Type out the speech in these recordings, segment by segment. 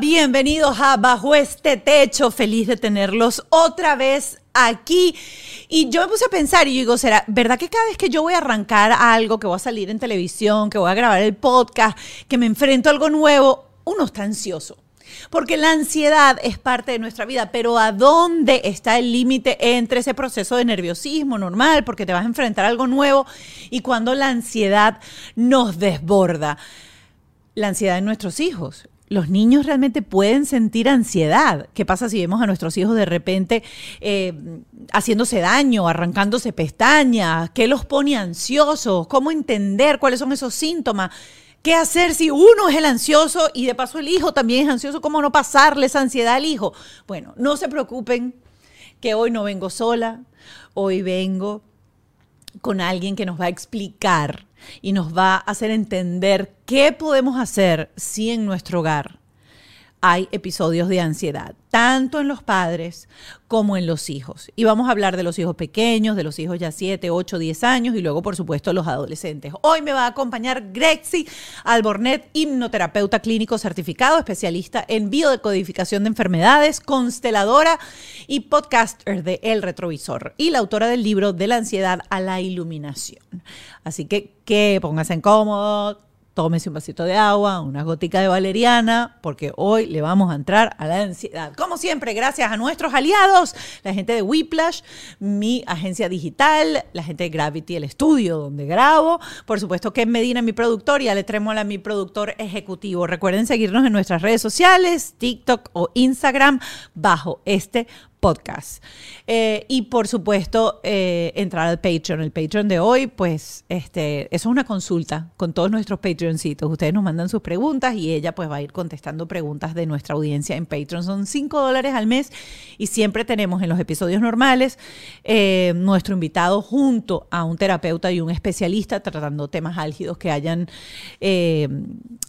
Bienvenidos a Bajo este Techo. Feliz de tenerlos otra vez aquí. Y yo me puse a pensar y yo digo, ¿será verdad que cada vez que yo voy a arrancar algo, que voy a salir en televisión, que voy a grabar el podcast, que me enfrento a algo nuevo, uno está ansioso? Porque la ansiedad es parte de nuestra vida, pero ¿a dónde está el límite entre ese proceso de nerviosismo normal, porque te vas a enfrentar a algo nuevo, y cuando la ansiedad nos desborda? La ansiedad de nuestros hijos. Los niños realmente pueden sentir ansiedad. ¿Qué pasa si vemos a nuestros hijos de repente eh, haciéndose daño, arrancándose pestañas? ¿Qué los pone ansiosos? ¿Cómo entender cuáles son esos síntomas? ¿Qué hacer si uno es el ansioso y de paso el hijo también es ansioso? ¿Cómo no pasarle esa ansiedad al hijo? Bueno, no se preocupen que hoy no vengo sola, hoy vengo con alguien que nos va a explicar y nos va a hacer entender qué podemos hacer si en nuestro hogar hay episodios de ansiedad, tanto en los padres como en los hijos. Y vamos a hablar de los hijos pequeños, de los hijos ya 7, 8, 10 años y luego, por supuesto, los adolescentes. Hoy me va a acompañar Grexi Albornet, hipnoterapeuta clínico certificado, especialista en biodecodificación de enfermedades, consteladora y podcaster de El Retrovisor y la autora del libro De la ansiedad a la iluminación. Así que, que en cómodo, tómese un vasito de agua, una gotica de valeriana, porque hoy le vamos a entrar a la ansiedad. Como siempre, gracias a nuestros aliados, la gente de Whiplash, mi agencia digital, la gente de Gravity, el estudio donde grabo, por supuesto Ken Medina, mi productor, y Ale Trémola, mi productor ejecutivo. Recuerden seguirnos en nuestras redes sociales, TikTok o Instagram, bajo este podcast. Eh, y por supuesto, eh, entrar al Patreon. El Patreon de hoy, pues, este, eso es una consulta con todos nuestros Patreoncitos. Ustedes nos mandan sus preguntas y ella pues va a ir contestando preguntas de nuestra audiencia en Patreon. Son 5 dólares al mes y siempre tenemos en los episodios normales eh, nuestro invitado junto a un terapeuta y un especialista tratando temas álgidos que hayan,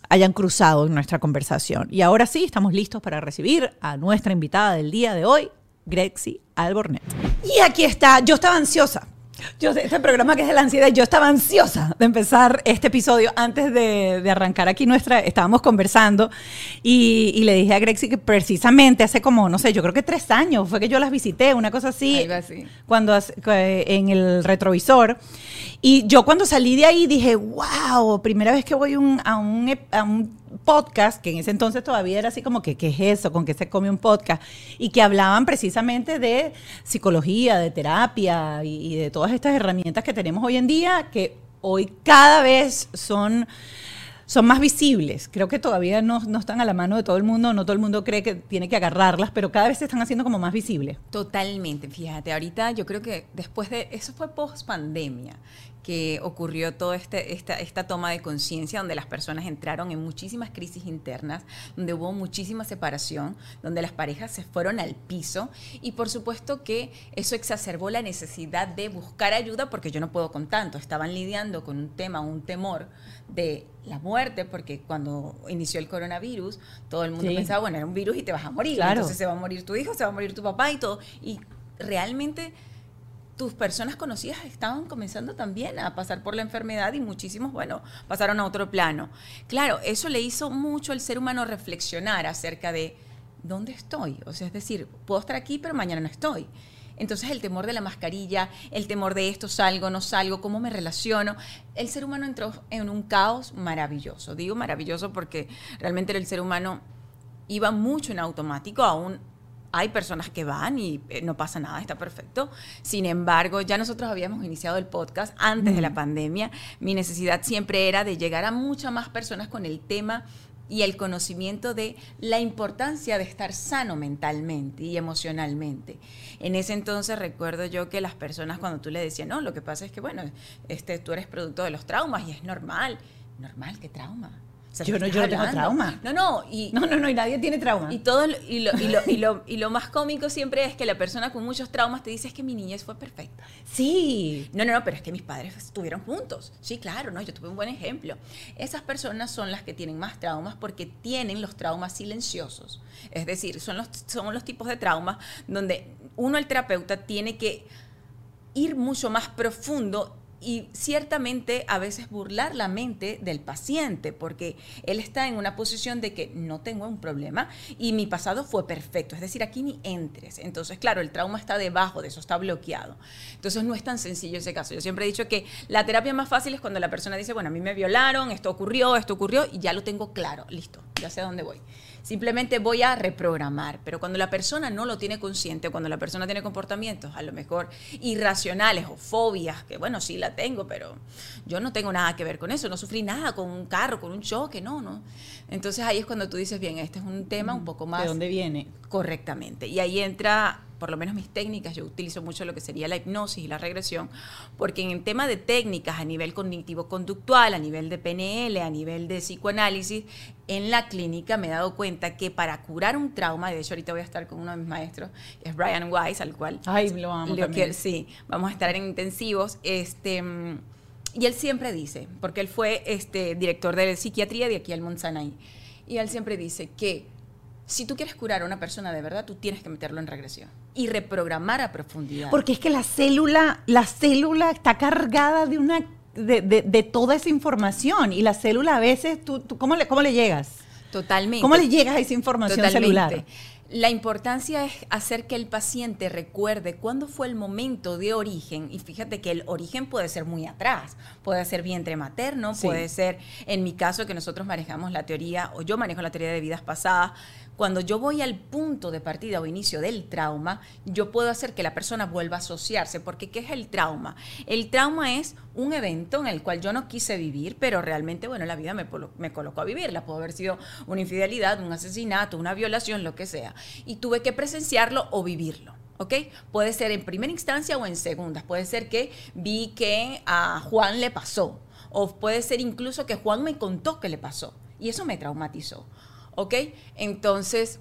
hayan cruzado en nuestra conversación. Y ahora sí, estamos listos para recibir a nuestra invitada del día de hoy, Grexi Albornet. Y aquí está, yo estaba ansiosa. Yo, este programa que es de la ansiedad, yo estaba ansiosa de empezar este episodio antes de, de arrancar aquí nuestra, estábamos conversando y, y, le dije a Grexi que precisamente hace como, no sé, yo creo que tres años fue que yo las visité, una cosa así, así. cuando en el retrovisor. Y yo cuando salí de ahí dije, wow, primera vez que voy un, a, un, a un podcast, que en ese entonces todavía era así como que, ¿qué es eso? ¿Con qué se come un podcast? Y que hablaban precisamente de psicología, de terapia y, y de todas estas herramientas que tenemos hoy en día, que hoy cada vez son son más visibles. Creo que todavía no, no, están a la mano de todo el mundo, no todo el mundo cree que tiene que agarrarlas, pero cada vez se están haciendo como más visibles. Totalmente, fíjate, ahorita yo creo que después de, eso fue post pandemia, que ocurrió toda este, esta, esta toma de conciencia, donde las personas entraron en muchísimas crisis internas, donde hubo muchísima separación, donde las parejas se fueron al piso y por supuesto que eso exacerbó la necesidad de buscar ayuda porque yo no puedo con tanto, estaban lidiando con un tema, un temor de la muerte, porque cuando inició el coronavirus, todo el mundo sí. pensaba, bueno, era un virus y te vas a morir, claro. entonces se va a morir tu hijo, se va a morir tu papá y todo, y realmente tus personas conocidas estaban comenzando también a pasar por la enfermedad y muchísimos, bueno, pasaron a otro plano. Claro, eso le hizo mucho al ser humano reflexionar acerca de dónde estoy. O sea, es decir, puedo estar aquí, pero mañana no estoy. Entonces el temor de la mascarilla, el temor de esto, salgo, no salgo, cómo me relaciono, el ser humano entró en un caos maravilloso. Digo maravilloso porque realmente el ser humano iba mucho en automático, aún hay personas que van y eh, no pasa nada, está perfecto. Sin embargo, ya nosotros habíamos iniciado el podcast antes mm. de la pandemia. Mi necesidad siempre era de llegar a muchas más personas con el tema y el conocimiento de la importancia de estar sano mentalmente y emocionalmente. En ese entonces recuerdo yo que las personas cuando tú le decías, no, lo que pasa es que, bueno, este, tú eres producto de los traumas y es normal. Normal, ¿qué trauma? O sea, Yo ¿de no- yo no tengo trauma. No, no, y, No, no, no, y nadie tiene trauma. y todo y, lo, y, lo, y lo- y lo más cómico siempre es que la persona con muchos traumas te dice es que mi niñez fue perfecta. sí. No, no, no, pero es que mis padres estuvieron juntos. Sí, claro, no, yo tuve un buen ejemplo. Esas personas son las que tienen más traumas porque tienen los traumas silenciosos. Es decir, son los, son los tipos de traumas donde uno, el terapeuta, tiene que ir mucho más profundo y ciertamente a veces burlar la mente del paciente, porque él está en una posición de que no tengo un problema y mi pasado fue perfecto, es decir, aquí ni entres. Entonces, claro, el trauma está debajo de eso, está bloqueado. Entonces, no es tan sencillo ese caso. Yo siempre he dicho que la terapia más fácil es cuando la persona dice, bueno, a mí me violaron, esto ocurrió, esto ocurrió, y ya lo tengo claro, listo, ya sé a dónde voy. Simplemente voy a reprogramar, pero cuando la persona no lo tiene consciente, cuando la persona tiene comportamientos a lo mejor irracionales o fobias, que bueno, sí la tengo, pero yo no tengo nada que ver con eso, no sufrí nada con un carro, con un choque, no, no. Entonces ahí es cuando tú dices, bien, este es un tema un poco más ¿De dónde viene? correctamente. Y ahí entra, por lo menos mis técnicas, yo utilizo mucho lo que sería la hipnosis y la regresión, porque en el tema de técnicas a nivel cognitivo-conductual, a nivel de PNL, a nivel de psicoanálisis, en la clínica me he dado cuenta que para curar un trauma, de hecho ahorita voy a estar con uno de mis maestros, que es Brian Weiss, al cual Ay, lo amo lo también. que- sí, vamos a estar en intensivos. Este, y él siempre dice, porque él fue este, director de psiquiatría de aquí al Monsanay, y él siempre dice que si tú quieres curar a una persona de verdad, tú tienes que meterlo en regresión y reprogramar a profundidad. Porque es que la célula, la célula está cargada de una de, de- de toda esa información y la célula a veces, ¿tú, tú- cómo, le, ¿cómo le llegas? Totalmente. ¿Cómo le llegas a esa información Totalmente. celular? La importancia es hacer que el paciente recuerde cuándo fue el momento de origen. Y fíjate que el origen puede ser muy atrás. Puede ser vientre materno, Sí. puede ser, en mi caso, que nosotros manejamos la teoría, o yo manejo la teoría de vidas pasadas. Cuando yo voy al punto de partida o inicio del trauma, yo puedo hacer que la persona vuelva a asociarse. Porque, ¿qué es el trauma? El trauma es un evento en el cual yo no quise vivir, pero realmente, bueno, la vida me, me colocó a vivirla. Pudo haber sido una infidelidad, un asesinato, una violación, lo que sea. Y tuve que presenciarlo o vivirlo. ¿Ok? Puede ser en primera instancia o en segundas. Puede ser que vi que a Juan le pasó. O puede ser incluso que Juan me contó que le pasó. Y eso me traumatizó. ¿Ok? Entonces,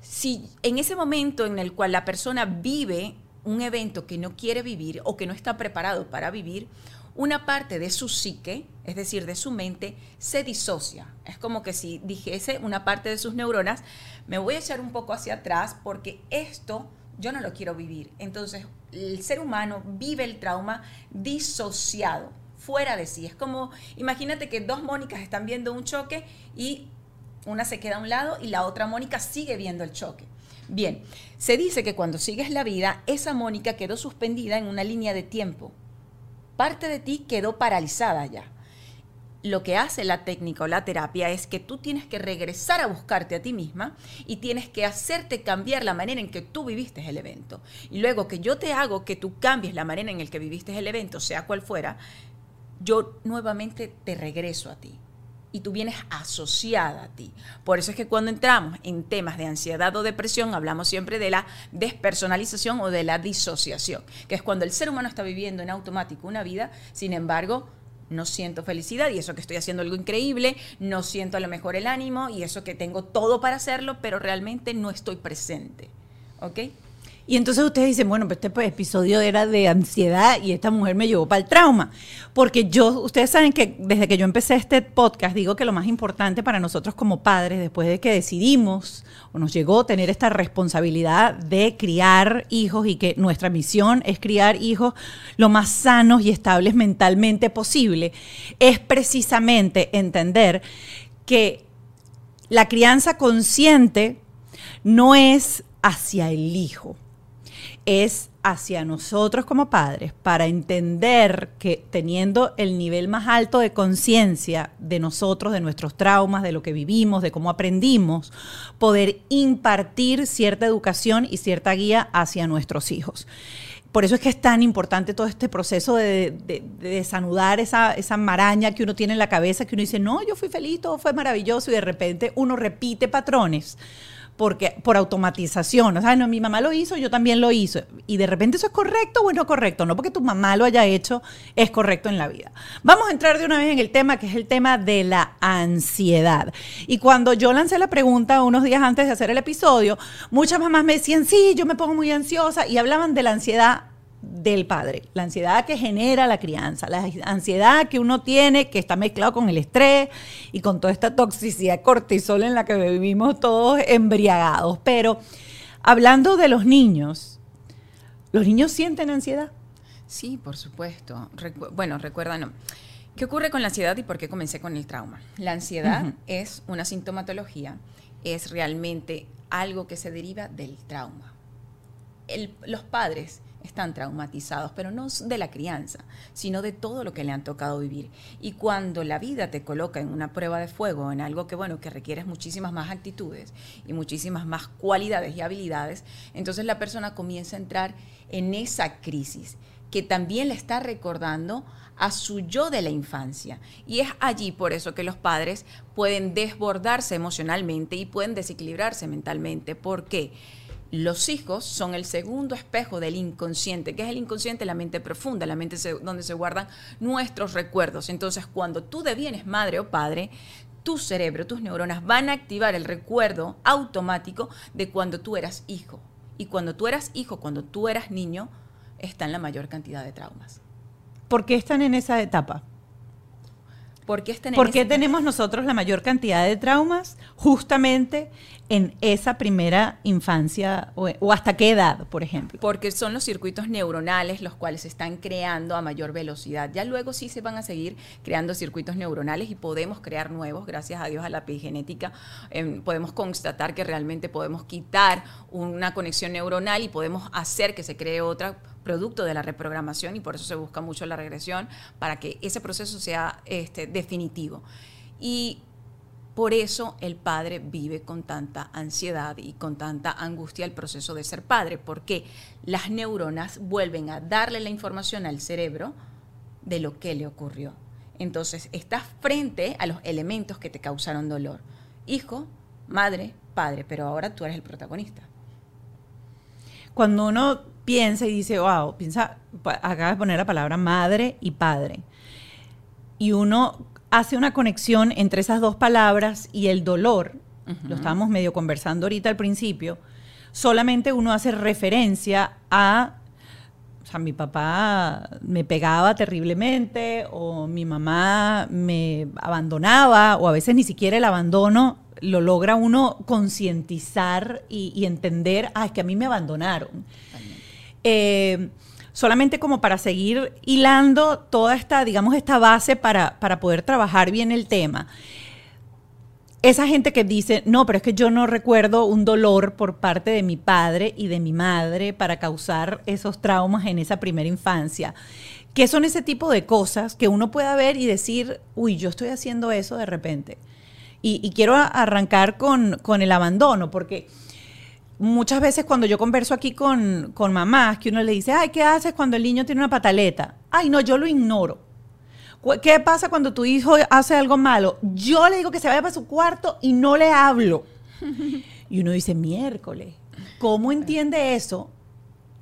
si en ese momento en el cual la persona vive un evento que no quiere vivir o que no está preparado para vivir, una parte de su psique, es decir, de su mente, se disocia. Es como que si dijese una parte de sus neuronas, me voy a echar un poco hacia atrás porque esto yo no lo quiero vivir. Entonces, el ser humano vive el trauma disociado, fuera de sí. Es como, imagínate que dos Mónicas están viendo un choque y una se queda a un lado y la otra Mónica sigue viendo el choque. Bien, se dice que cuando sigues la vida, esa Mónica quedó suspendida en una línea de tiempo. Parte de ti quedó paralizada ya. Lo que hace la técnica o la terapia es que tú tienes que regresar a buscarte a ti misma y tienes que hacerte cambiar la manera en que tú viviste el evento. Y luego que yo te hago que tú cambies la manera en la que viviste el evento, sea cual fuera, yo nuevamente te regreso a ti y tú vienes asociada a ti. Por eso es que cuando entramos en temas de ansiedad o depresión, hablamos siempre de la despersonalización o de la disociación, que es cuando el ser humano está viviendo en automático una vida, sin embargo, no siento felicidad y eso que estoy haciendo algo increíble, no siento a lo mejor el ánimo y eso que tengo todo para hacerlo, pero realmente no estoy presente. ¿Ok? Y entonces ustedes dicen, bueno, pues este pues, episodio era de ansiedad y esta mujer me llevó para el trauma. Porque yo, ustedes saben que desde que yo empecé este podcast, digo que lo más importante para nosotros como padres, después de que decidimos o nos llegó tener esta responsabilidad de criar hijos y que nuestra misión es criar hijos lo más sanos y estables mentalmente posible, es precisamente entender que la crianza consciente no es hacia el hijo, es hacia nosotros como padres para entender que teniendo el nivel más alto de conciencia de nosotros, de nuestros traumas, de lo que vivimos, de cómo aprendimos, poder impartir cierta educación y cierta guía hacia nuestros hijos. Por eso es que es tan importante todo este proceso de, de- de desanudar esa, esa maraña que uno tiene en la cabeza, que uno dice, no, yo fui feliz, todo fue maravilloso, y de repente uno repite patrones porque por automatización, o sea, no, mi mamá lo hizo, yo también lo hice. Y de repente eso es correcto o no correcto, no porque tu mamá lo haya hecho, es correcto en la vida. Vamos a entrar de una vez en el tema que es el tema de la ansiedad. Y cuando yo lancé la pregunta unos días antes de hacer el episodio, muchas mamás me decían, sí, yo me pongo muy ansiosa y hablaban de la ansiedad del padre, la ansiedad que genera la crianza, la ansiedad que uno tiene que está mezclado con el estrés y con toda esta toxicidad cortisol en la que vivimos todos embriagados. Pero hablando de los niños, ¿los niños sienten ansiedad? Sí, por supuesto. bueno, recuerda, no. ¿Qué ocurre con la ansiedad y por qué comencé con el trauma? La ansiedad es una sintomatología, es realmente algo que se deriva del trauma. Los padres están traumatizados, pero no de la crianza, sino de todo lo que le han tocado vivir. Y cuando la vida te coloca en una prueba de fuego, en algo que, bueno, que requieres muchísimas más actitudes y muchísimas más cualidades y habilidades, entonces la persona comienza a entrar en esa crisis que también le está recordando a su yo de la infancia. Y es allí por eso que los padres pueden desbordarse emocionalmente y pueden desequilibrarse mentalmente. ¿Por qué? Los hijos son el segundo espejo del inconsciente. ¿Qué es el inconsciente? La mente profunda, la mente donde se guardan nuestros recuerdos. Entonces, cuando tú devienes madre o padre, tu cerebro, tus neuronas van a activar el recuerdo automático de cuando tú eras hijo. Y cuando tú eras hijo, cuando tú eras niño, están la mayor cantidad de traumas. ¿Por qué están en esa etapa? ¿Por qué, ¿Por qué tenemos nosotros la mayor cantidad de traumas? Justamente en esa primera infancia o, hasta qué edad, por ejemplo? Porque son los circuitos neuronales los cuales se están creando a mayor velocidad. Ya luego sí se van a seguir creando circuitos neuronales y podemos crear nuevos, gracias a Dios a la epigenética. Em, podemos constatar que realmente podemos quitar una conexión neuronal y podemos hacer que se cree otra producto de la reprogramación y por eso se busca mucho la regresión para que ese proceso sea este, definitivo. Y por eso el padre vive con tanta ansiedad y con tanta angustia el proceso de ser padre, porque las neuronas vuelven a darle la información al cerebro de lo que le ocurrió. Entonces, estás frente a los elementos que te causaron dolor. Hijo, madre, padre, pero ahora tú eres el protagonista. Cuando uno piensa y dice, wow, piensa, acaba de poner la palabra madre y padre. Y uno hace una conexión entre esas dos palabras y el dolor, lo estábamos medio conversando ahorita al principio, solamente uno hace referencia a, o sea, mi papá me pegaba terriblemente o mi mamá me abandonaba o a veces ni siquiera el abandono lo logra uno concientizar y, entender, ah, es que a mí me abandonaron. Eh, solamente como para seguir hilando toda esta, digamos, esta base para, para poder trabajar bien el tema. Esa gente que dice, no, pero es que yo no recuerdo un dolor por parte de mi padre y de mi madre para causar esos traumas en esa primera infancia. ¿Qué son ese tipo de cosas que uno pueda ver y decir, uy, yo estoy haciendo eso de repente? Y, quiero arrancar con, con el abandono, porque muchas veces cuando yo converso aquí con, con mamás, que uno le dice, ay, ¿qué haces cuando el niño tiene una pataleta? Ay, no, yo lo ignoro. ¿Qué pasa cuando tu hijo hace algo malo? Yo le digo que se vaya para su cuarto y no le hablo. Y uno dice, miércoles, ¿cómo entiende eso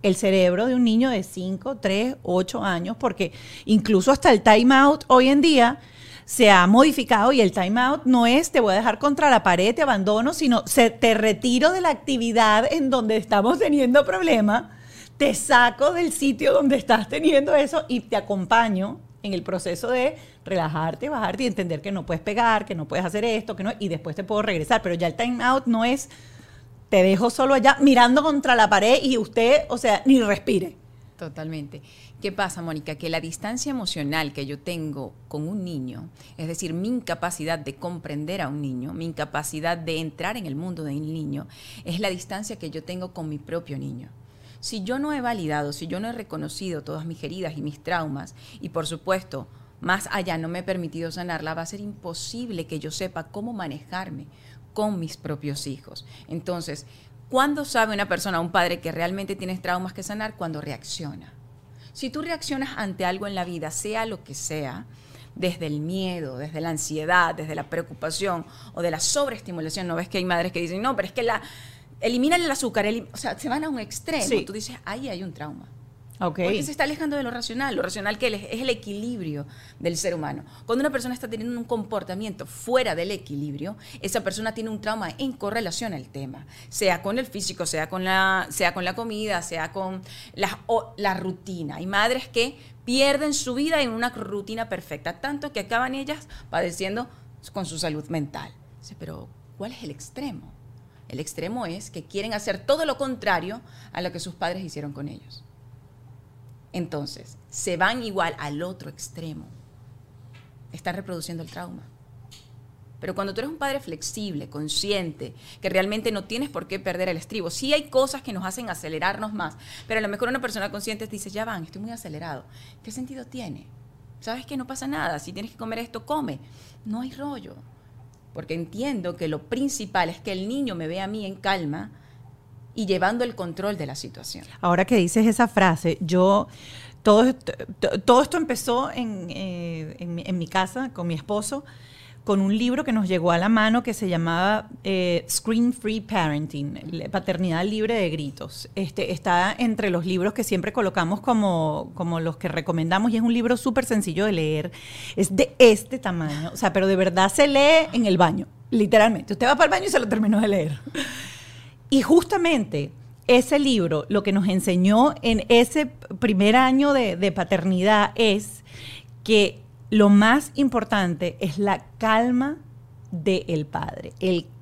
el cerebro de un niño de 5, 3, 8 años? Porque incluso hasta el time out hoy en día se ha modificado y el time out no es te voy a dejar contra la pared, te abandono, sino se, te retiro de la actividad en donde estamos teniendo problema, te saco del sitio donde estás teniendo eso y te acompaño en el proceso de relajarte, bajarte y entender que no puedes pegar, que no puedes hacer esto, que no, y después te puedo regresar. Pero ya el time out no es te dejo solo allá mirando contra la pared y usted, o sea, ni respire. Totalmente. ¿Qué pasa, Mónica? Que la distancia emocional que yo tengo con un niño, es decir, mi incapacidad de comprender a un niño, mi incapacidad de entrar en el mundo del niño, es la distancia que yo tengo con mi propio niño. Si yo no he validado, si yo no he reconocido todas mis heridas y mis traumas, y por supuesto, más allá no me he permitido sanarla, va a ser imposible que yo sepa cómo manejarme con mis propios hijos. Entonces, ¿cuándo sabe una persona, un padre, que realmente tienes traumas que sanar? Cuando reacciona si tú reaccionas ante algo en la vida, sea lo que sea, desde el miedo, desde la ansiedad, desde la preocupación o de la sobreestimulación. No ves que hay madres que dicen, no, pero es que la, eliminan el azúcar, o sea, se van a un extremo. Tú dices, ahí hay un trauma. Porque se está alejando de lo racional. Lo racional que es el equilibrio del ser humano. Cuando una persona está teniendo un comportamiento fuera del equilibrio, esa persona tiene un trauma en correlación al tema. Sea con el físico, sea con la, sea con la comida, sea con la, la rutina. Hay madres que pierden su vida en una rutina perfecta, tanto que acaban ellas padeciendo con su salud mental. Pero, ¿cuál es el extremo? El extremo es que quieren hacer todo lo contrario a lo que sus padres hicieron con ellos. Entonces, se van igual al otro extremo. Están reproduciendo el trauma. Pero cuando tú eres un padre flexible, consciente, que realmente no tienes por qué perder el estribo, sí hay cosas que nos hacen acelerarnos más, pero a lo mejor una persona consciente te dice, ya van, estoy muy acelerado. ¿Qué sentido tiene? ¿Sabes que no pasa nada? Si tienes que comer esto, come. No hay rollo. Porque entiendo que lo principal es que el niño me vea a mí en calma, y llevando el control de la situación. Ahora que dices esa frase, yo, todo, todo esto empezó eh, en, mi casa con mi esposo con un libro que nos llegó a la mano que se llamaba eh, Screen Free Parenting, Paternidad Libre de Gritos. Este, está entre los libros que siempre colocamos como, como los que recomendamos y es un libro súper sencillo de leer. Es de este tamaño, o sea, pero de verdad se lee en el baño, literalmente. Usted va para el baño y se lo terminó de leer. Y justamente ese libro lo que nos enseñó en ese primer año de, paternidad es que lo más importante es la calma del padre,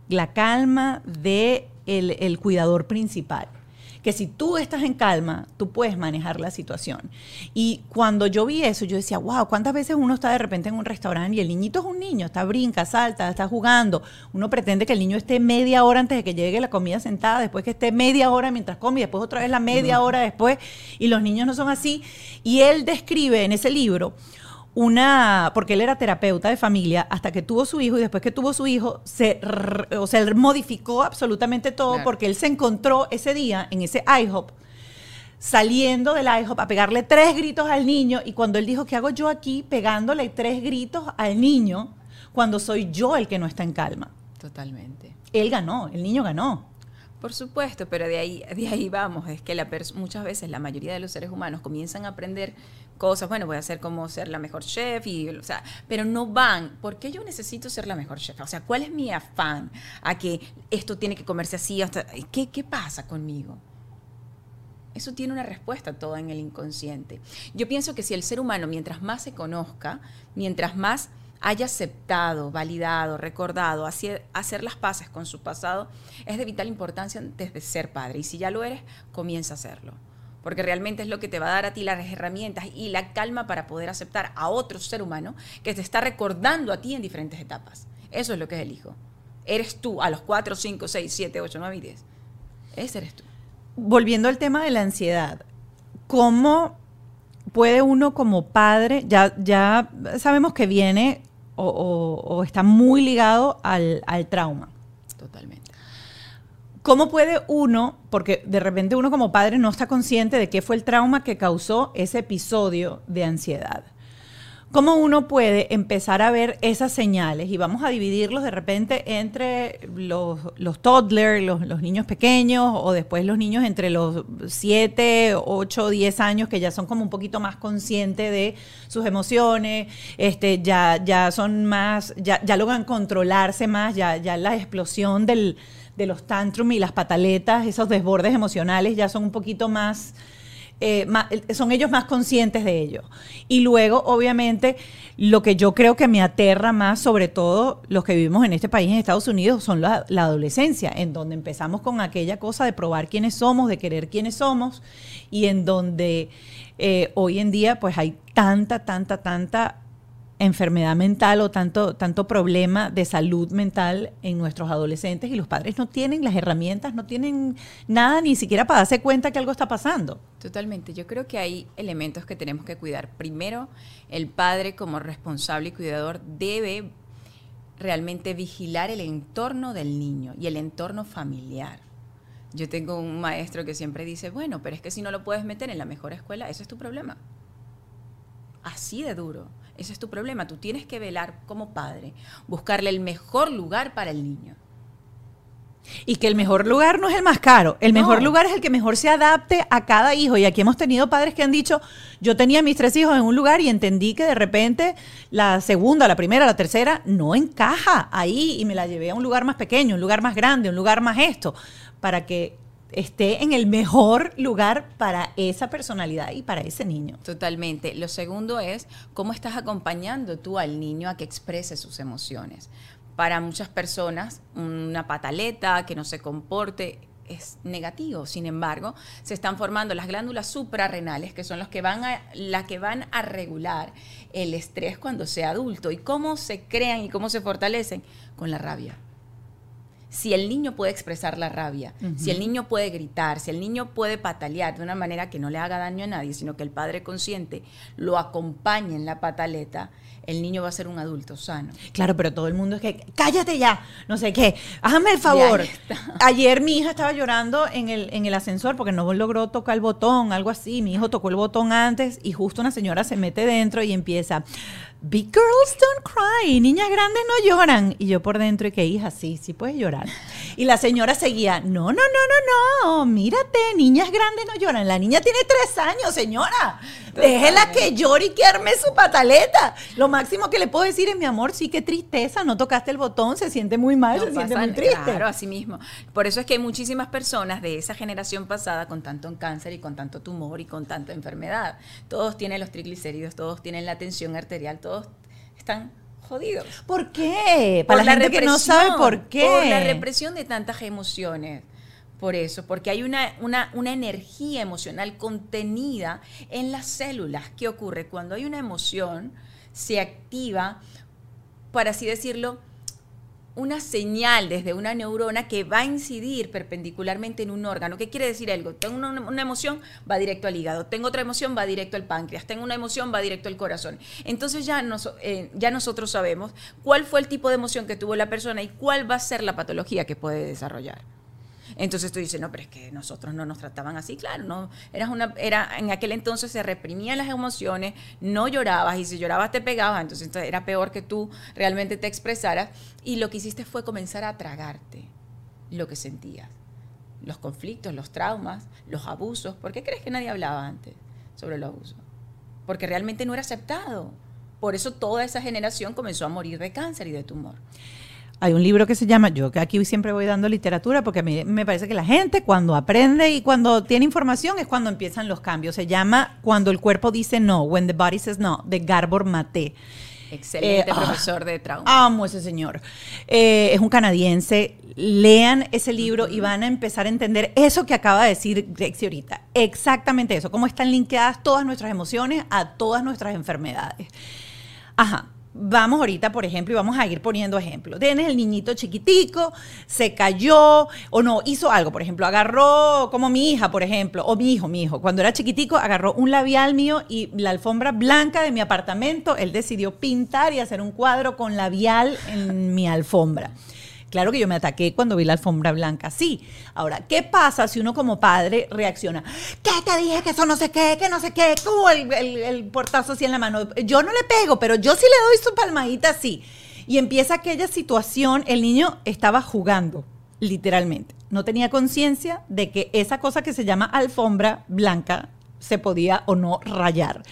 la calma del de el cuidador principal que si tú estás en calma, tú puedes manejar la situación. Y cuando yo vi eso, yo decía, wow, ¿cuántas veces uno está de repente en un restaurante y el niñito es un niño, está brinca, salta, está jugando? Uno pretende que el niño esté media hora antes de que llegue la comida sentada, después que esté media hora mientras come y después otra vez la media hora después. Y los niños no son así. Y él describe en ese libro una, porque él era terapeuta de familia hasta que tuvo su hijo y después que tuvo su hijo, se, o sea, él modificó absolutamente todo porque él se encontró ese día en ese IHOP saliendo del IHOP a pegarle tres gritos al niño y cuando él dijo, ¿qué hago yo aquí pegándole tres gritos al niño cuando soy yo el que no está en calma? Totalmente. Él ganó, el niño ganó. Por supuesto, pero de ahí, de ahí vamos. Es que la muchas veces la mayoría de los seres humanos comienzan a aprender cosas, bueno, voy a hacer como ser la mejor chef, y, o sea, pero no van, ¿por qué yo necesito ser la mejor chef? O sea, ¿cuál es mi afán a que esto tiene que comerse así? Hasta, ¿qué, ¿Qué pasa conmigo? Eso tiene una respuesta toda en el inconsciente. Yo pienso que si el ser humano, mientras más se conozca, mientras más haya aceptado, validado, recordado, hacer, hacer las paces con su pasado, es de vital importancia desde ser padre. Y si ya lo eres, comienza a hacerlo porque realmente es lo que te va a dar a ti las herramientas y la calma para poder aceptar a otro ser humano que te está recordando a ti en diferentes etapas. Eso es lo que es el hijo. Eres tú a los 4, 5, 6, 7, 8, 9 y 10. Ese eres tú. Volviendo al tema de la ansiedad, ¿cómo puede uno como padre, ya, ya sabemos que viene o, está muy ligado al, al trauma? Totalmente. ¿Cómo puede uno, porque de repente uno como padre no está consciente de qué fue el trauma que causó ese episodio de ansiedad? ¿Cómo uno puede empezar a ver esas señales? Y vamos a dividirlos de repente entre los, los toddlers, los, niños pequeños, o después los niños entre los 7, 8, 10 años, que ya son como un poquito más conscientes de sus emociones, este, ya, ya son más, ya, ya logran controlarse más, ya, ya la explosión del, de los tantrum y las pataletas, esos desbordes emocionales ya son un poquito más, eh, son ellos más conscientes de ello. Y luego, obviamente, lo que yo creo que me aterra más, sobre todo los que vivimos en este país, en Estados Unidos, son la, adolescencia, en donde empezamos con aquella cosa de probar quiénes somos, de querer quiénes somos, y en donde eh, hoy en día pues hay tanta, tanta, tanta enfermedad mental o tanto, tanto problema de salud mental en nuestros adolescentes y los padres no tienen las herramientas, no tienen nada ni siquiera para darse cuenta que algo está pasando. Totalmente, yo creo que hay elementos que tenemos que cuidar. Primero, el padre como responsable y cuidador debe realmente vigilar el entorno del niño y el entorno familiar. Yo tengo un maestro que siempre dice, bueno, pero es que si no lo puedes meter en la mejor escuela, eso es tu problema. Así de duro ese es tu problema. Tú tienes que velar como padre, buscarle el mejor lugar para el niño. Y que el mejor lugar no es el más caro, el No. mejor lugar es el que mejor se adapte a cada hijo. Y aquí hemos tenido padres que han dicho, yo tenía mis tres hijos en un lugar y entendí que de repente la segunda, la primera, la tercera no encaja ahí y me la llevé a un lugar más pequeño, un lugar más grande, un lugar más esto, para que esté en el mejor lugar para esa personalidad y para ese niño. Totalmente. Lo segundo es cómo estás acompañando tú al niño a que exprese sus emociones. Para muchas personas, una pataleta que no se comporte es negativo. Sin embargo, se están formando las glándulas suprarrenales, que son los que van a, las que van a regular el estrés cuando sea adulto. ¿Y cómo se crean y cómo se fortalecen? Con la rabia si el niño puede expresar la rabia, si el niño puede gritar, si el niño puede patalear de una manera que no le haga daño a nadie, sino que el padre consciente lo acompañe en la pataleta, el niño va a ser un adulto sano. Claro, pero todo el mundo es que, cállate ya, no sé qué, hazme el favor. Ayer mi hija estaba llorando en el, en el ascensor porque no logró tocar el botón, algo así. Mi hijo tocó el botón antes y justo una señora se mete dentro y empieza, Big girls don't cry, niñas grandes no lloran. Y yo por dentro, y que hija, sí, sí puedes llorar. Y la señora seguía, no, no, no, no, no, mírate, niñas grandes no lloran. La niña tiene tres años, señora. Déjela que llore y que arme su pataleta. Lo máximo que le puedo decir es, mi amor, sí, qué tristeza, no tocaste el botón, se siente muy mal, No se siente muy triste. Claro, así mismo. Por eso es que hay muchísimas personas de esa generación pasada con tanto cáncer y con tanto tumor y con tanta enfermedad. Todos tienen los triglicéridos, todos tienen la tensión arterial, todos están jodidos. ¿Por qué? Para la, gente que no sabe por qué. Por la represión de tantas emociones. Por eso, porque hay una, una, una energía emocional contenida en las células. ¿Qué ocurre? Cuando hay una emoción, se activa, para así decirlo, una señal desde una neurona que va a incidir perpendicularmente en un órgano. ¿Qué quiere decir algo? Tengo una, una emoción, va directo al hígado. Tengo otra emoción, va directo al páncreas. Tengo una emoción, va directo al corazón. Entonces ya, nos- eh, ya nosotros sabemos cuál fue el tipo de emoción que tuvo la persona y cuál va a ser la patología que puede desarrollar. Entonces tú dices, no, pero es que nosotros no nos trataban así, claro, no, eras una, era, en aquel entonces se reprimían las emociones, no llorabas, y si llorabas te pegabas, entonces, entonces era peor que tú realmente te expresaras, y lo que hiciste fue comenzar a tragarte lo que sentías, los conflictos, los traumas, los abusos. ¿Por qué crees que nadie hablaba antes sobre los abusos? Porque realmente no era aceptado. Por eso toda esa generación comenzó a morir de cáncer y de tumor. Hay un libro que se llama, yo que aquí siempre voy dando literatura porque a mí me parece que la gente cuando aprende y cuando tiene información es cuando empiezan los cambios. Se llama Cuando el cuerpo dice no, When the Body Says No, de Garbor Mate. Excelente Eh, ah, profesor de trauma. Amo ese señor. Eh, es un canadiense. Lean ese libro y van a empezar a entender eso que acaba de decir Grexi ahorita. Exactamente eso. Cómo están linkeadas todas nuestras emociones a todas nuestras enfermedades. Ajá. Vamos ahorita, por ejemplo, y vamos a ir poniendo ejemplos. Tienes el niñito chiquitico, se cayó o no, hizo algo. Por ejemplo, agarró, como mi hija, por ejemplo, o mi hijo, mi hijo, cuando era chiquitico, agarró un labial mío y la alfombra blanca de mi apartamento, él decidió pintar y hacer un cuadro con labial en mi alfombra. Claro que yo me ataqué cuando vi la alfombra blanca, sí. Ahora, ¿qué pasa si uno como padre reacciona? ¿Qué te dije que eso no sé qué, que no sé qué? Como el, portazo así en la mano. Yo no le pego, pero yo sí le doy su palmadita así. Y empieza aquella situación, el niño estaba jugando, literalmente. No tenía conciencia de que esa cosa que se llama alfombra blanca se podía o no rayar.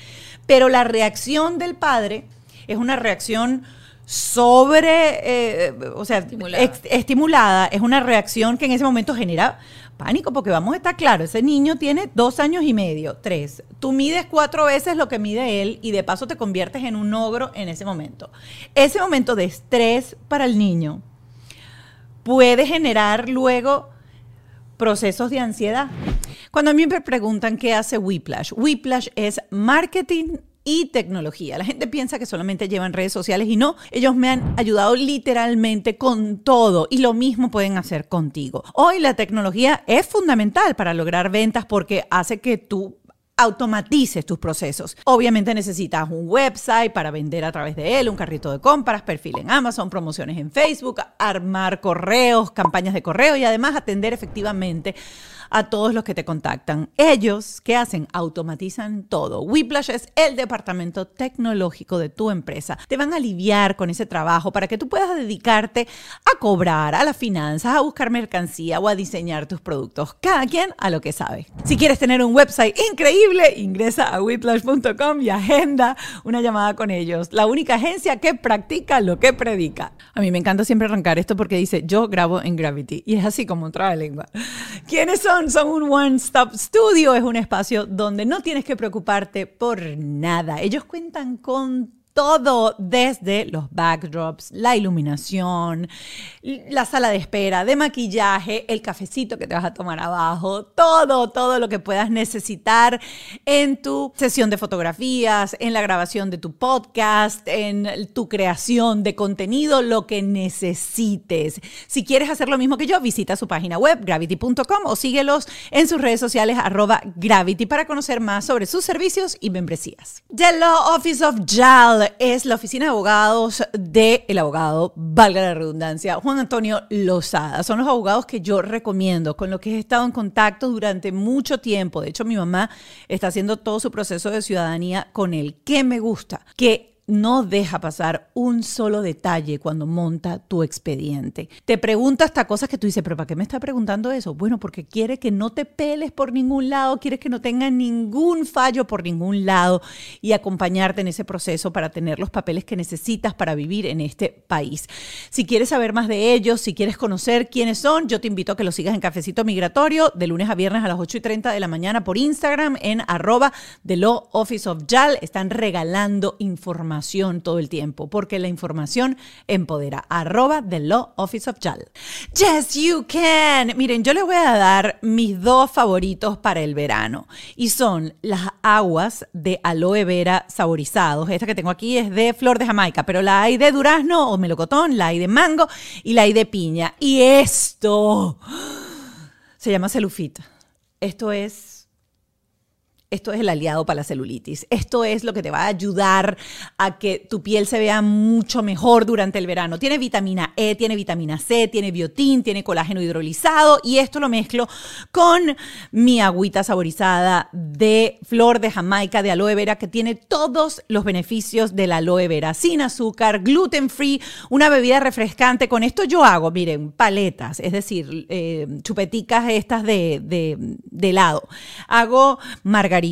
Pero la reacción del padre es una reacción sobre, eh, o sea, Estimulada. ex- estimulada, es una reacción que en ese momento genera pánico, porque vamos a estar claros, ese niño tiene dos años y medio, tres. Tú mides cuatro veces lo que mide él y de paso te conviertes en un ogro en ese momento. Ese momento de estrés para el niño puede generar luego procesos de ansiedad. Cuando a mí me preguntan qué hace Whiplash, Whiplash es marketing y tecnología. La gente piensa que solamente llevan redes sociales y no, ellos me han ayudado literalmente con todo y lo mismo pueden hacer contigo. Hoy la tecnología es fundamental para lograr ventas porque hace que tú automatices tus procesos. Obviamente necesitas un website para vender a través de él, un carrito de compras, perfil en Amazon, promociones en Facebook, armar correos, campañas de correo y además atender efectivamente a todos los que te contactan. Ellos, ¿qué hacen? Automatizan todo. Whiplash es el departamento tecnológico de tu empresa. Te van a aliviar con ese trabajo para que tú puedas dedicarte a cobrar, a las finanzas, a buscar mercancía o a diseñar tus productos. Cada quien a lo que sabe. Si quieres tener un website increíble, ingresa a whiplash.com y agenda una llamada con ellos. La única agencia que practica lo que predica. A mí me encanta siempre arrancar esto porque dice, yo grabo en Gravity. Y es así como un lengua. ¿Quiénes son? Son un one-stop studio. Es un espacio donde no tienes que preocuparte por nada. Ellos cuentan con todo desde los backdrops, la iluminación, la sala de espera, de maquillaje, el cafecito que te vas a tomar abajo, todo, todo lo que puedas necesitar en tu sesión de fotografías, en la grabación de tu podcast, en tu creación de contenido, lo que necesites. Si quieres hacer lo mismo que yo, visita su página web gravity.com o síguelos en sus redes sociales arroba gravity para conocer más sobre sus servicios y membresías. The Law Office of JAL es la oficina de abogados del abogado, valga la redundancia, Juan Antonio Lozada. Son los abogados que yo recomiendo, con los que he estado en contacto durante mucho tiempo. De hecho, mi mamá está haciendo todo su proceso de ciudadanía con él. ¿Qué me gusta? Que no deja pasar un solo detalle cuando monta tu expediente. Te pregunta hasta cosas que tú dices, pero ¿para qué me está preguntando eso? Bueno, porque quiere que no te peles por ningún lado, quiere que no tenga ningún fallo por ningún lado y acompañarte en ese proceso para tener los papeles que necesitas para vivir en este país. Si quieres saber más de ellos, si quieres conocer quiénes son, yo te invito a que los sigas en Cafecito Migratorio de lunes a viernes a las 8 y 30 de la mañana por Instagram en arroba Law Office of. Están regalando información todo el tiempo, porque la información empodera. Arroba The Law Office of JAL. Yes, you can. Miren, yo les voy a dar mis dos favoritos para el verano y son las aguas de aloe vera saborizados. Esta que tengo aquí es de flor de Jamaica, pero la hay de durazno o melocotón, la hay de mango y la hay de piña. Y esto se llama celufita. Esto es esto es el aliado para la celulitis. Esto es lo que te va a ayudar a que tu piel se vea mucho mejor durante el verano. Tiene vitamina E, tiene vitamina C, tiene biotín, tiene colágeno hidrolizado y esto lo mezclo con mi agüita saborizada de flor de Jamaica de aloe vera que tiene todos los beneficios de aloe vera, sin azúcar, gluten free, una bebida refrescante. Con esto yo hago, miren, paletas, es decir, eh, chupeticas estas de, de helado. Hago margarita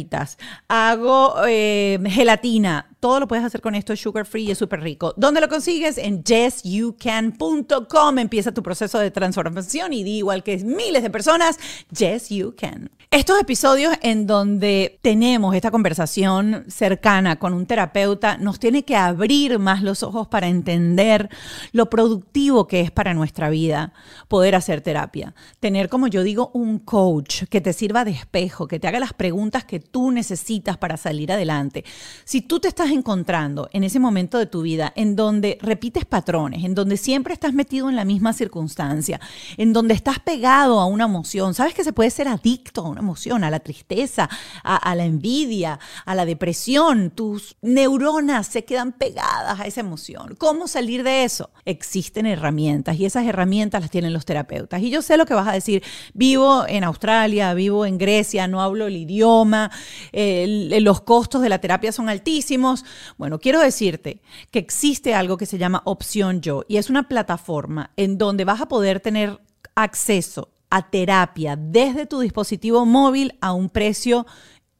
hago eh, gelatina, todo lo puedes hacer con esto, es sugar free y es súper rico. ¿Dónde lo consigues? En yesyoucan.com. Empieza tu proceso de transformación y di igual que miles de personas, yes you can. Estos episodios en donde tenemos esta conversación cercana con un terapeuta nos tiene que abrir más los ojos para entender lo productivo que es para nuestra vida poder hacer terapia. Tener, como yo digo, un coach que te sirva de espejo, que te haga las preguntas que tú necesitas para salir adelante. Si tú te estás encontrando en ese momento de tu vida en donde repites patrones, en donde siempre estás metido en la misma circunstancia, en donde estás pegado a una emoción, sabes que se puede ser adicto a una emoción, a la tristeza, a, la envidia, a la depresión, tus neuronas se quedan pegadas a esa emoción. ¿Cómo salir de eso? Existen herramientas y esas herramientas las tienen los terapeutas. Y yo sé lo que vas a decir, vivo en Australia, vivo en Grecia, no hablo el idioma, los costos de la terapia son altísimos. Bueno, quiero decirte que existe algo que se llama Opción Yo y es una plataforma en donde vas a poder tener acceso a terapia desde tu dispositivo móvil a un precio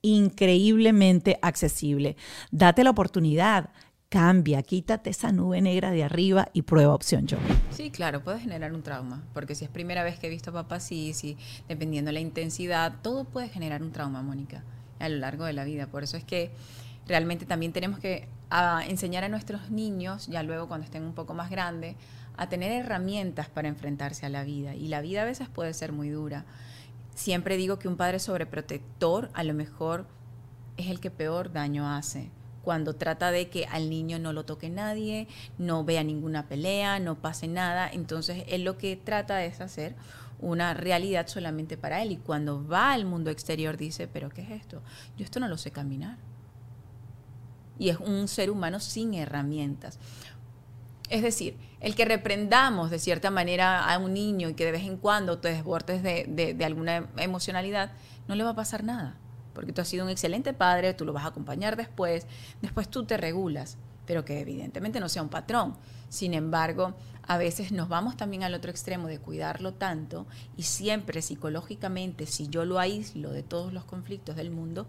increíblemente accesible. Date la oportunidad cambia, quítate esa nube negra de arriba y prueba opción yo. Sí, claro, puede generar un trauma, porque si es primera vez que he visto a papá, sí, sí, dependiendo de la intensidad, todo puede generar un trauma, Mónica, a lo largo de la vida. Por eso es que realmente también tenemos que enseñar a nuestros niños, ya luego cuando estén un poco más grandes, a tener herramientas para enfrentarse a la vida. Y la vida a veces puede ser muy dura. Siempre digo que un padre sobreprotector a lo mejor es el que peor daño hace cuando trata de que al niño no lo toque nadie, no vea ninguna pelea, no pase nada. Entonces él lo que trata es hacer una realidad solamente para él. Y cuando va al mundo exterior dice, pero ¿qué es esto? Yo esto no lo sé caminar. Y es un ser humano sin herramientas. Es decir, El que reprendamos de cierta manera a un niño y que de vez en cuando te desbordes de, de, alguna emocionalidad, no le va a pasar nada. Porque tú has sido un excelente padre, tú lo vas a acompañar después, después tú te regulas, pero que evidentemente no sea un patrón. Sin embargo, a veces nos vamos también al otro extremo de cuidarlo tanto y siempre psicológicamente, si yo lo aíslo de todos los conflictos del mundo,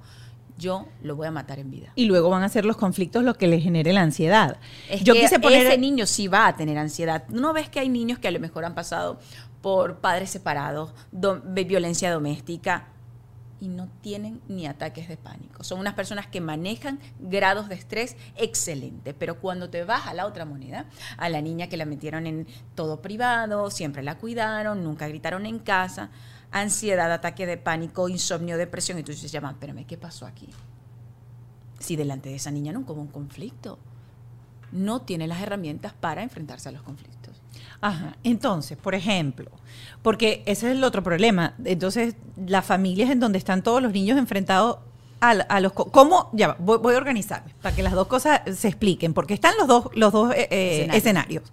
yo lo voy a matar en vida. Y luego van a ser los conflictos los que le genere la ansiedad. Es yo que quise poner ese niño sí va a tener ansiedad. ¿No ves que hay niños que a lo mejor han pasado por padres separados, do- violencia doméstica y no tienen ni ataques de pánico? Son unas personas que manejan grados de estrés excelente, pero cuando te vas a la otra moneda, a la niña que la metieron en todo privado, siempre la cuidaron, nunca gritaron en casa, ansiedad, ataque de pánico, insomnio, depresión, y tú dices, llama, espérame, ¿qué pasó aquí? Si delante de esa niña no hubo un conflicto no tiene las herramientas para enfrentarse a los conflictos. Ajá. Entonces, por ejemplo, porque ese es el otro problema. Entonces, las familias en donde están todos los niños enfrentados a, a los... ¿Cómo? Ya va, voy, voy a organizarme para que las dos cosas se expliquen, porque están los dos, los dos eh, eh, Escenarios. escenarios.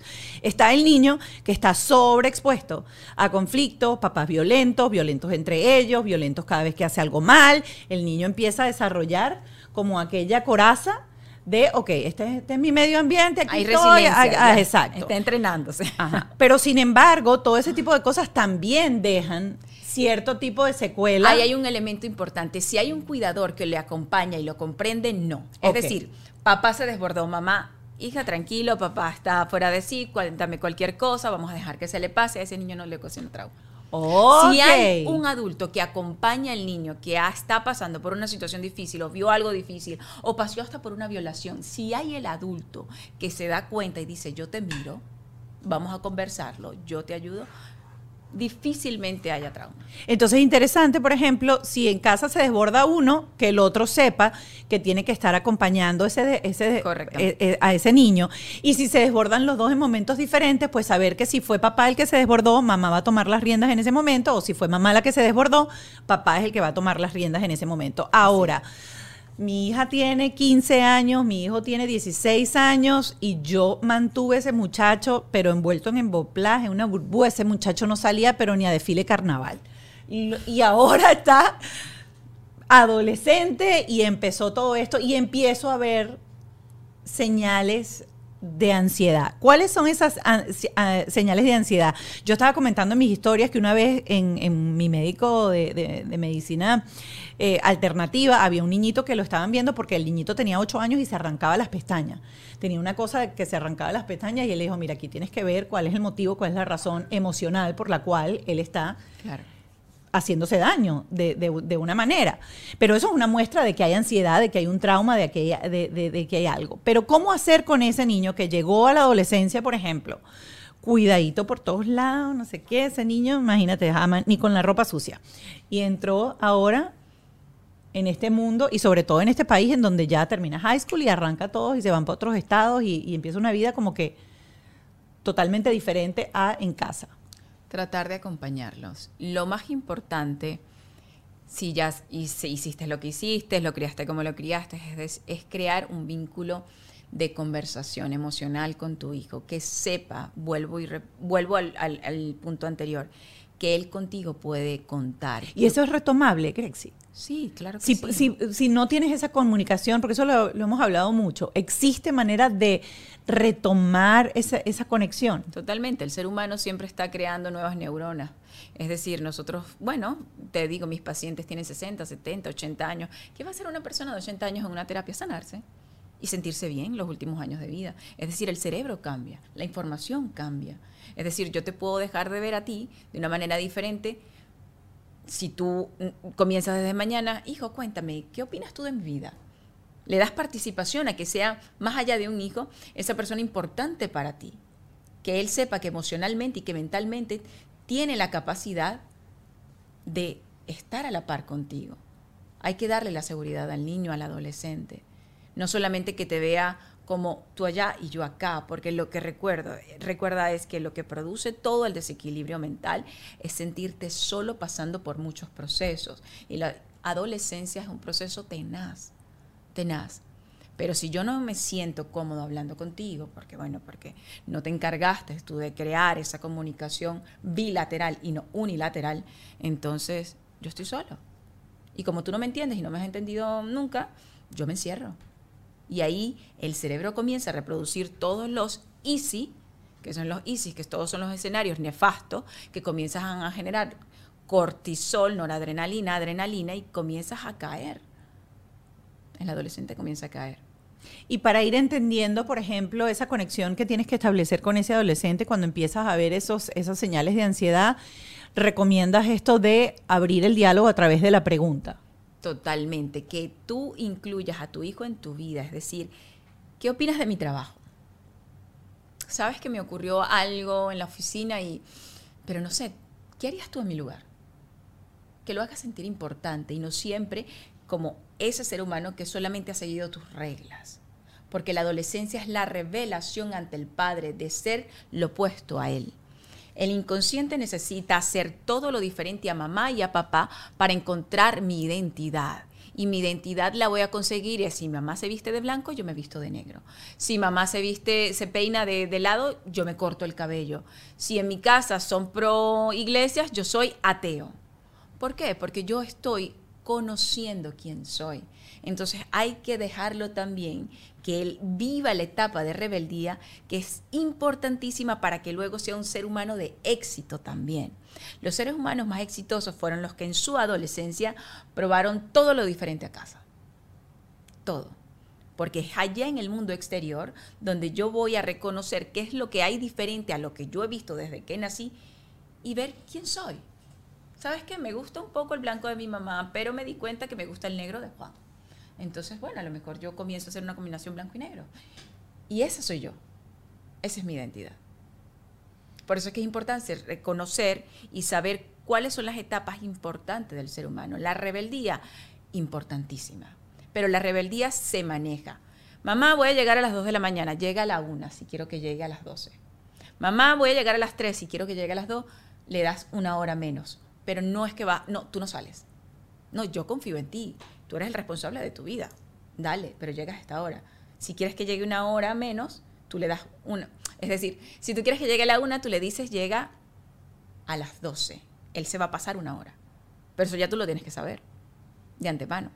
Está el niño que está sobreexpuesto a conflictos, papás violentos, violentos entre ellos, violentos cada vez que hace algo mal. El niño empieza a desarrollar como aquella coraza de, ok, este, este es mi medio ambiente, aquí Hay estoy. ah, ah, exacto. Está entrenándose. Ajá. Pero sin embargo, todo ese tipo de cosas también dejan cierto tipo de secuela. Ahí hay un elemento importante. Si hay un cuidador que le acompaña y lo comprende, no. Es decir, papá se desbordó, mamá, hija, tranquilo, papá está fuera de sí, cuéntame cualquier cosa, vamos a dejar que se le pase, a ese niño no le ocasiona trauma. Ok. Si hay un adulto que acompaña al niño que está pasando por una situación difícil o vio algo difícil o pasó hasta por una violación, si hay el adulto que se da cuenta y dice, yo te miro, vamos a conversarlo, yo te ayudo, difícilmente haya trauma. Entonces es interesante, por ejemplo, si en casa se desborda uno, que el otro sepa que tiene que estar acompañando ese, de- ese, de- eh, eh, a ese niño. Y si se desbordan los dos en momentos diferentes, pues saber que si fue papá el que se desbordó, mamá va a tomar las riendas en ese momento, o si fue mamá la que se desbordó, papá es el que va a tomar las riendas en ese momento. Ahora, mi hija tiene 15 años, mi hijo tiene 16 años y yo mantuve ese muchacho, pero envuelto en emboplaje, en una burbuja. Ese muchacho no salía, pero ni a desfile carnaval. Y, y ahora está adolescente y empezó todo esto y empiezo a ver señales de ansiedad. ¿Cuáles son esas ah, señales de ansiedad? Yo estaba comentando en mis historias que una vez en, mi médico de, medicina eh, alternativa había un niñito que lo estaban viendo porque el niñito tenía ocho años y se arrancaba las pestañas. Tenía una cosa que se arrancaba las pestañas y él dijo, mira, aquí tienes que ver cuál es el motivo, cuál es la razón emocional por la cual él está Claro. Haciéndose daño de, de- una manera. Pero eso es una muestra de que hay ansiedad, de que hay un trauma, de que hay, algo. Pero ¿cómo hacer con ese niño que llegó a la adolescencia, por ejemplo? Cuidadito por todos lados, no sé qué, ese niño, imagínate, jamás, ni con la ropa sucia. Y entró ahora en este mundo y sobre todo en este país en donde ya termina high school y arranca todos y se van para otros estados y empieza una vida como que totalmente diferente a en casa. Tratar de acompañarlos. Lo más importante, si ya hiciste lo que hiciste, lo criaste como lo criaste, es, es crear un vínculo de conversación emocional con tu hijo, que sepa, vuelvo, y re- vuelvo al- al punto anterior, que él contigo puede contar. Y eso es retomable, Grexi. Sí, claro que Si, sí. si, si no tienes esa comunicación, porque eso lo, lo hemos hablado mucho, ¿existe manera de retomar esa, esa conexión? Totalmente, el ser humano siempre está creando nuevas neuronas. Es decir, nosotros, bueno, te digo, mis pacientes tienen 60, 70, 80 años. ¿Qué va a hacer una persona de 80 años en una terapia? Sanarse y sentirse bien los últimos años de vida. Es decir, el cerebro cambia, la información cambia. Es decir, yo te puedo dejar de ver a ti de una manera diferente si tú mm, comienzas desde mañana, hijo, cuéntame, ¿qué opinas tú de mi vida? Le das participación a que sea, más allá de un hijo, esa persona importante para ti. Que él sepa que emocionalmente y que mentalmente tiene la capacidad de estar a la par contigo. Hay que darle la seguridad al niño, al adolescente. No solamente que te vea como tú allá y yo acá, porque lo que recuerdo, recuerda es que lo que produce todo el desequilibrio mental es sentirte solo pasando por muchos procesos. Y la adolescencia es un proceso tenaz, tenaz. Pero si yo no me siento cómodo hablando contigo, porque bueno, porque no te encargaste tú de crear esa comunicación bilateral y no unilateral, entonces yo estoy solo. Y como tú no me entiendes y no me has entendido nunca, yo me encierro. Y ahí el cerebro comienza a reproducir todos los easy, que son los easy, que todos son los escenarios nefastos, que comienzan a generar cortisol, noradrenalina, adrenalina y comienzas a caer. El adolescente comienza a caer. Y para ir entendiendo, por ejemplo, esa conexión que tienes que establecer con ese adolescente cuando empiezas a ver esos, esas señales de ansiedad, recomiendas esto de abrir el diálogo a través de la pregunta. Totalmente, que tú incluyas a tu hijo en tu vida, es decir, ¿qué opinas de mi trabajo? Sabes que me ocurrió algo en la oficina y, pero no sé, ¿qué harías tú en mi lugar? Que lo hagas sentir importante y no siempre como ese ser humano que solamente ha seguido tus reglas. Porque la adolescencia es la revelación ante el padre de ser lo opuesto a él. El inconsciente necesita hacer todo lo diferente a mamá y a papá para encontrar mi identidad. Y mi identidad la voy a conseguir es si mamá se viste de blanco, yo me visto de negro. Si mamá se viste, se peina de, de lado, yo me corto el cabello. Si en mi casa son pro iglesias, yo soy ateo. ¿Por qué? Porque yo estoy conociendo quién soy. Entonces hay que dejarlo también que él viva la etapa de rebeldía, que es importantísima para que luego sea un ser humano de éxito también. Los seres humanos más exitosos fueron los que en su adolescencia probaron todo lo diferente a casa. Todo. Porque es allá en el mundo exterior donde yo voy a reconocer qué es lo que hay diferente a lo que yo he visto desde que nací y ver quién soy. ¿Sabes qué? Me gusta un poco el blanco de mi mamá, pero me di cuenta que me gusta el negro de Juan. Entonces, bueno, a lo mejor yo comienzo a hacer una combinación blanco y negro. Y esa soy yo. Esa es mi identidad. Por eso es que es importante reconocer y saber cuáles son las etapas importantes del ser humano. La rebeldía, importantísima. Pero la rebeldía se maneja. Mamá, voy a llegar a las 2 de la mañana. Llega a la 1 si quiero que llegue a las 12. Mamá, voy a llegar a las 3 si quiero que llegue a las 2. Le das una hora menos. Pero no es que va, no, tú no sales. No, yo confío en ti. Tú eres el responsable de tu vida. Dale, pero llegas a esta hora. Si quieres que llegue una hora menos, tú le das una. Es decir, si tú quieres que llegue a la una, tú le dices llega a las 12. Él se va a pasar una hora. Pero eso ya tú lo tienes que saber de antemano.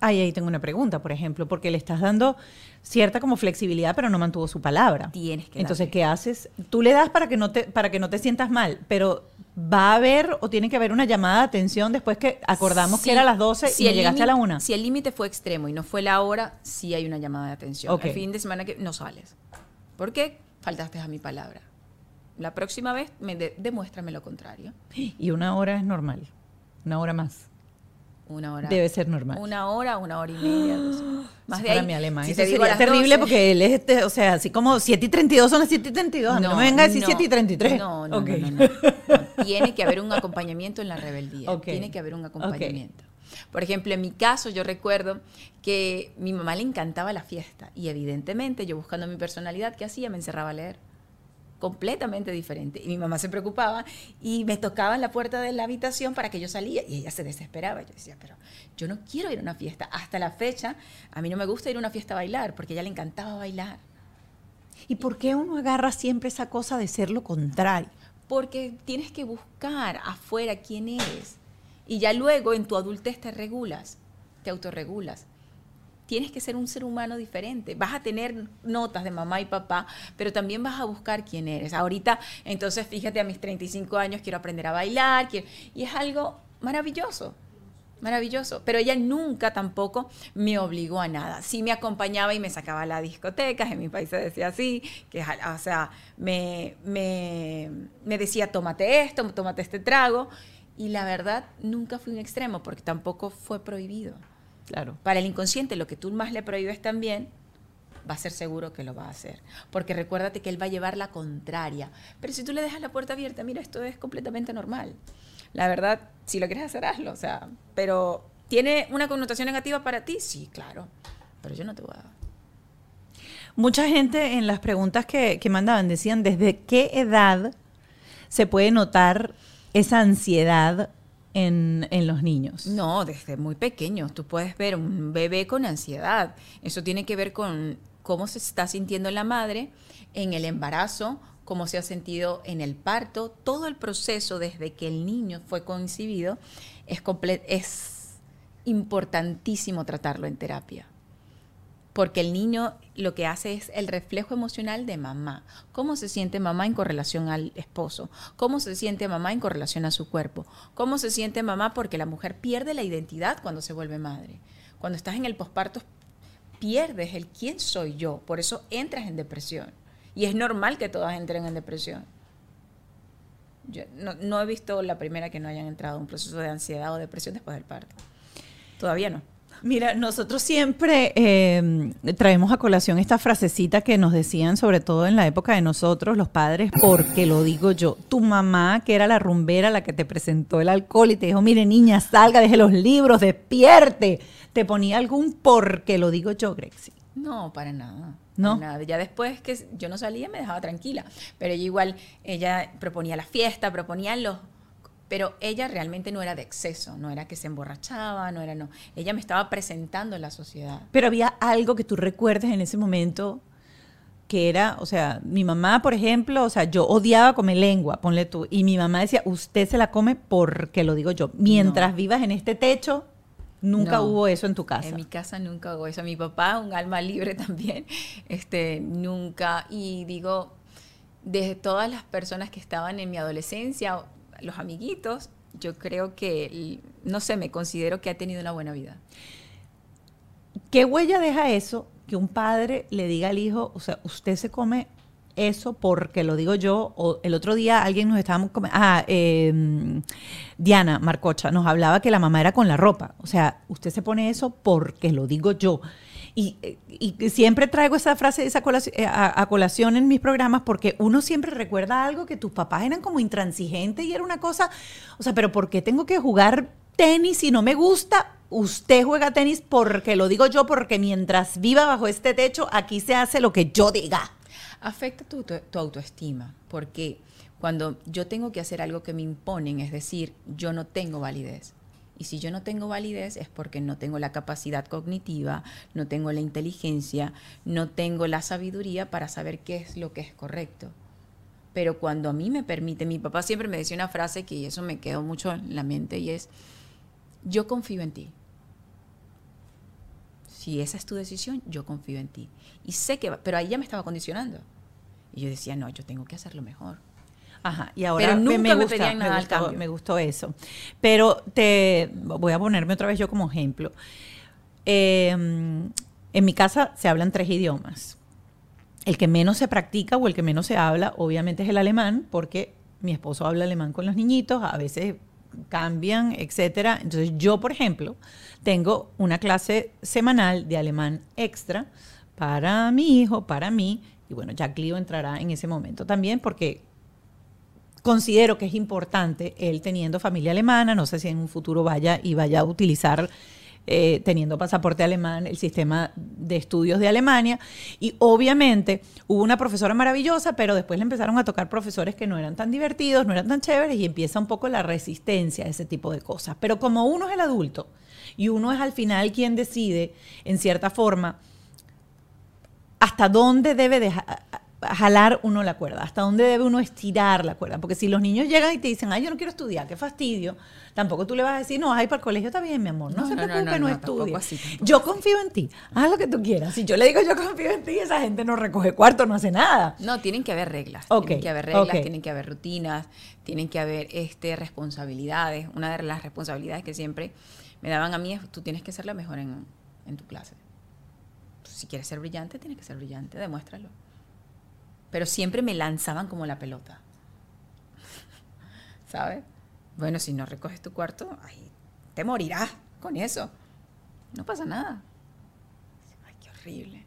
Ahí, ahí tengo una pregunta, por ejemplo, porque le estás dando cierta como flexibilidad, pero no mantuvo su palabra. Tienes que. Entonces, ¿qué haces? Tú le das para que no te, para que no te sientas mal, pero ¿va a haber o tiene que haber una llamada de atención después que acordamos que era a las 12 y llegaste a la 1? Si el límite fue extremo y no fue la hora, sí hay una llamada de atención. El fin de semana que no sales. ¿Por qué? Faltaste a mi palabra. La próxima vez me demuéstrame lo contrario. Y una hora es normal. Una hora más. Una hora. Debe ser normal. Una hora, una hora y media. Más de ahí. mi alemán. Si sería terrible porque él es, este, o sea, así como 7 y 32 son las 7 y 32. No, no me venga a decir 7 y 33. No, no, no, no, Tiene que haber un acompañamiento en la rebeldía. Tiene que haber un acompañamiento. Por ejemplo, en mi caso yo recuerdo que mi mamá le encantaba la fiesta y evidentemente yo buscando mi personalidad, ¿qué hacía? Me encerraba a leer completamente diferente. Y mi mamá se preocupaba y me tocaba en la puerta de la habitación para que yo salía y ella se desesperaba. Yo decía, pero yo no quiero ir a una fiesta. Hasta la fecha, a mí no me gusta ir a una fiesta a bailar porque a ella le encantaba bailar. ¿Y por qué uno agarra siempre esa cosa de ser lo contrario? Porque tienes que buscar afuera quién eres. Y ya luego en tu adultez te regulas, te autorregulas tienes que ser un ser humano diferente. Vas a tener notas de mamá y papá, pero también vas a buscar quién eres. Ahorita, entonces, fíjate, a mis 35 años quiero aprender a bailar, y es algo maravilloso. Maravilloso, pero ella nunca tampoco me obligó a nada. Sí me acompañaba y me sacaba a las discotecas, en mi país se decía así, que o sea, me, me, me decía, tómate esto, tómate este trago, y la verdad nunca fui un extremo porque tampoco fue prohibido. Claro. Para el inconsciente, lo que tú más le prohíbes también, va a ser seguro que lo va a hacer. Porque recuérdate que él va a llevar la contraria. Pero si tú le dejas la puerta abierta, mira, esto es completamente normal. La verdad, si lo quieres hacer, hazlo. O sea, pero ¿tiene una connotación negativa para ti? Sí, claro. Pero yo no te voy a... Mucha gente en las preguntas que, que mandaban decían, ¿desde qué edad se puede notar esa ansiedad en, los niños? No, desde muy pequeños. Tú puedes ver un bebé con ansiedad. Eso tiene que ver con cómo se está sintiendo la madre en el embarazo, cómo se ha sentido en el parto. Todo el proceso desde que el niño fue concebido es, es importantísimo tratarlo en terapia porque el niño lo que hace es el reflejo emocional de mamá. ¿Cómo se siente mamá en correlación al esposo? ¿Cómo se siente mamá en correlación a su cuerpo? ¿Cómo se siente mamá porque la mujer pierde la identidad cuando se vuelve madre? Cuando estás en el posparto pierdes el quién soy yo, por eso entras en depresión. Y es normal que todas entren en depresión. Yo no, no he visto la primera que no hayan entrado en un proceso de ansiedad o depresión después del parto. Todavía no. Mira, nosotros siempre eh, traemos a colación esta frasecita que nos decían, sobre todo en la época de nosotros, los padres, porque lo digo yo. Tu mamá, que era la rumbera, la que te presentó el alcohol y te dijo, mire niña, salga, deje los libros, despierte. ¿Te ponía algún porque lo digo yo, Grexi? No, para nada. No. nada. Ya después que yo no salía me dejaba tranquila. Pero ella igual, ella proponía la fiesta, proponía los pero ella realmente no era de exceso, no era que se emborrachaba, no era no. Ella me estaba presentando en la sociedad. Pero había algo que tú recuerdes en ese momento que era, o sea, mi mamá, por ejemplo, o sea, yo odiaba comer lengua, ponle tú, y mi mamá decía, usted se la come porque lo digo yo. Mientras vivas en este techo, nunca hubo eso en tu casa. En mi casa nunca hubo eso. Mi papá, un alma libre también, este, nunca. Y digo, de todas las personas que estaban en mi adolescencia, los amiguitos, yo creo que, no sé, me considero que ha tenido una buena vida. ¿Qué huella deja eso que un padre le diga al hijo, o sea, usted se come eso porque lo digo yo, o el otro día alguien nos estábamos comiendo, ah, em, Diana Marcocha nos hablaba que la mamá era con la ropa, o sea, usted se pone eso porque lo digo yo. Y, siempre traigo esa frase esa eh, a, colación en mis programas porque uno siempre recuerda algo que tus papás eran como intransigentes y era una cosa, o sea, pero ¿por qué tengo que jugar tenis si no me gusta? Usted juega tenis porque lo digo yo, porque mientras viva bajo este techo, aquí se hace lo que yo diga. Afecta tu autoestima, porque cuando yo tengo que hacer algo que me imponen, es decir, yo no tengo validez y si yo no tengo validez es porque no tengo la capacidad cognitiva, no tengo la inteligencia, no tengo la sabiduría para saber qué es lo que es correcto. Pero cuando a mí me permite, mi papá siempre me decía una frase que eso me quedó mucho en la mente y es, yo confío en ti. Si esa es tu decisión, yo confío en ti. Y sé que, pero ahí ya me estaba condicionando. Y yo decía, no, yo tengo que hacerlo mejor. Ajá, y ahora me, gusta, me, gustó, eso. Pero te voy a ponerme otra vez yo como ejemplo. Em, en mi casa se hablan tres idiomas. El que menos se practica o el que menos se habla, obviamente, es el alemán, porque mi esposo habla alemán con los niñitos, a veces cambian, etcétera. Entonces, yo, por ejemplo, tengo una clase semanal de alemán extra para mi hijo, para mí, y bueno, Jack Leo entrará en ese momento también, porque considero que es importante él teniendo familia alemana, no sé si en un futuro vaya y vaya a utilizar eh, teniendo pasaporte alemán, el sistema de estudios de Alemania. Y obviamente hubo una profesora maravillosa, pero después le empezaron a tocar profesores que no eran tan divertidos, no eran tan chéveres y empieza un poco la resistencia a ese tipo de cosas. Pero como uno es el adulto y uno es al final quien decide, en cierta forma, hasta dónde debe dejar jalar uno la cuerda, hasta dónde debe uno estirar la cuerda. Porque si los niños llegan y te dicen, ay, yo no quiero estudiar, qué fastidio, tampoco tú le vas a decir, no, ay, para el colegio está bien, mi amor, no, se preocupe, no, estudie. yo confío en ti, haz lo que tú quieras. Si yo le digo, yo confío en ti, esa gente no recoge cuarto, no hace nada. No, tienen que haber reglas. tienen que haber reglas, tienen que haber rutinas, tienen que haber este, responsabilidades. Una de las responsabilidades que siempre me daban a mí es, tú tienes que ser la mejor en, en tu clase. Si quieres ser brillante, tienes que ser brillante, demuéstralo pero siempre me lanzaban como la pelota. ¿Sabes? Bueno, si no recoges tu cuarto, ay, te morirás con eso. No pasa nada. Ay, qué horrible.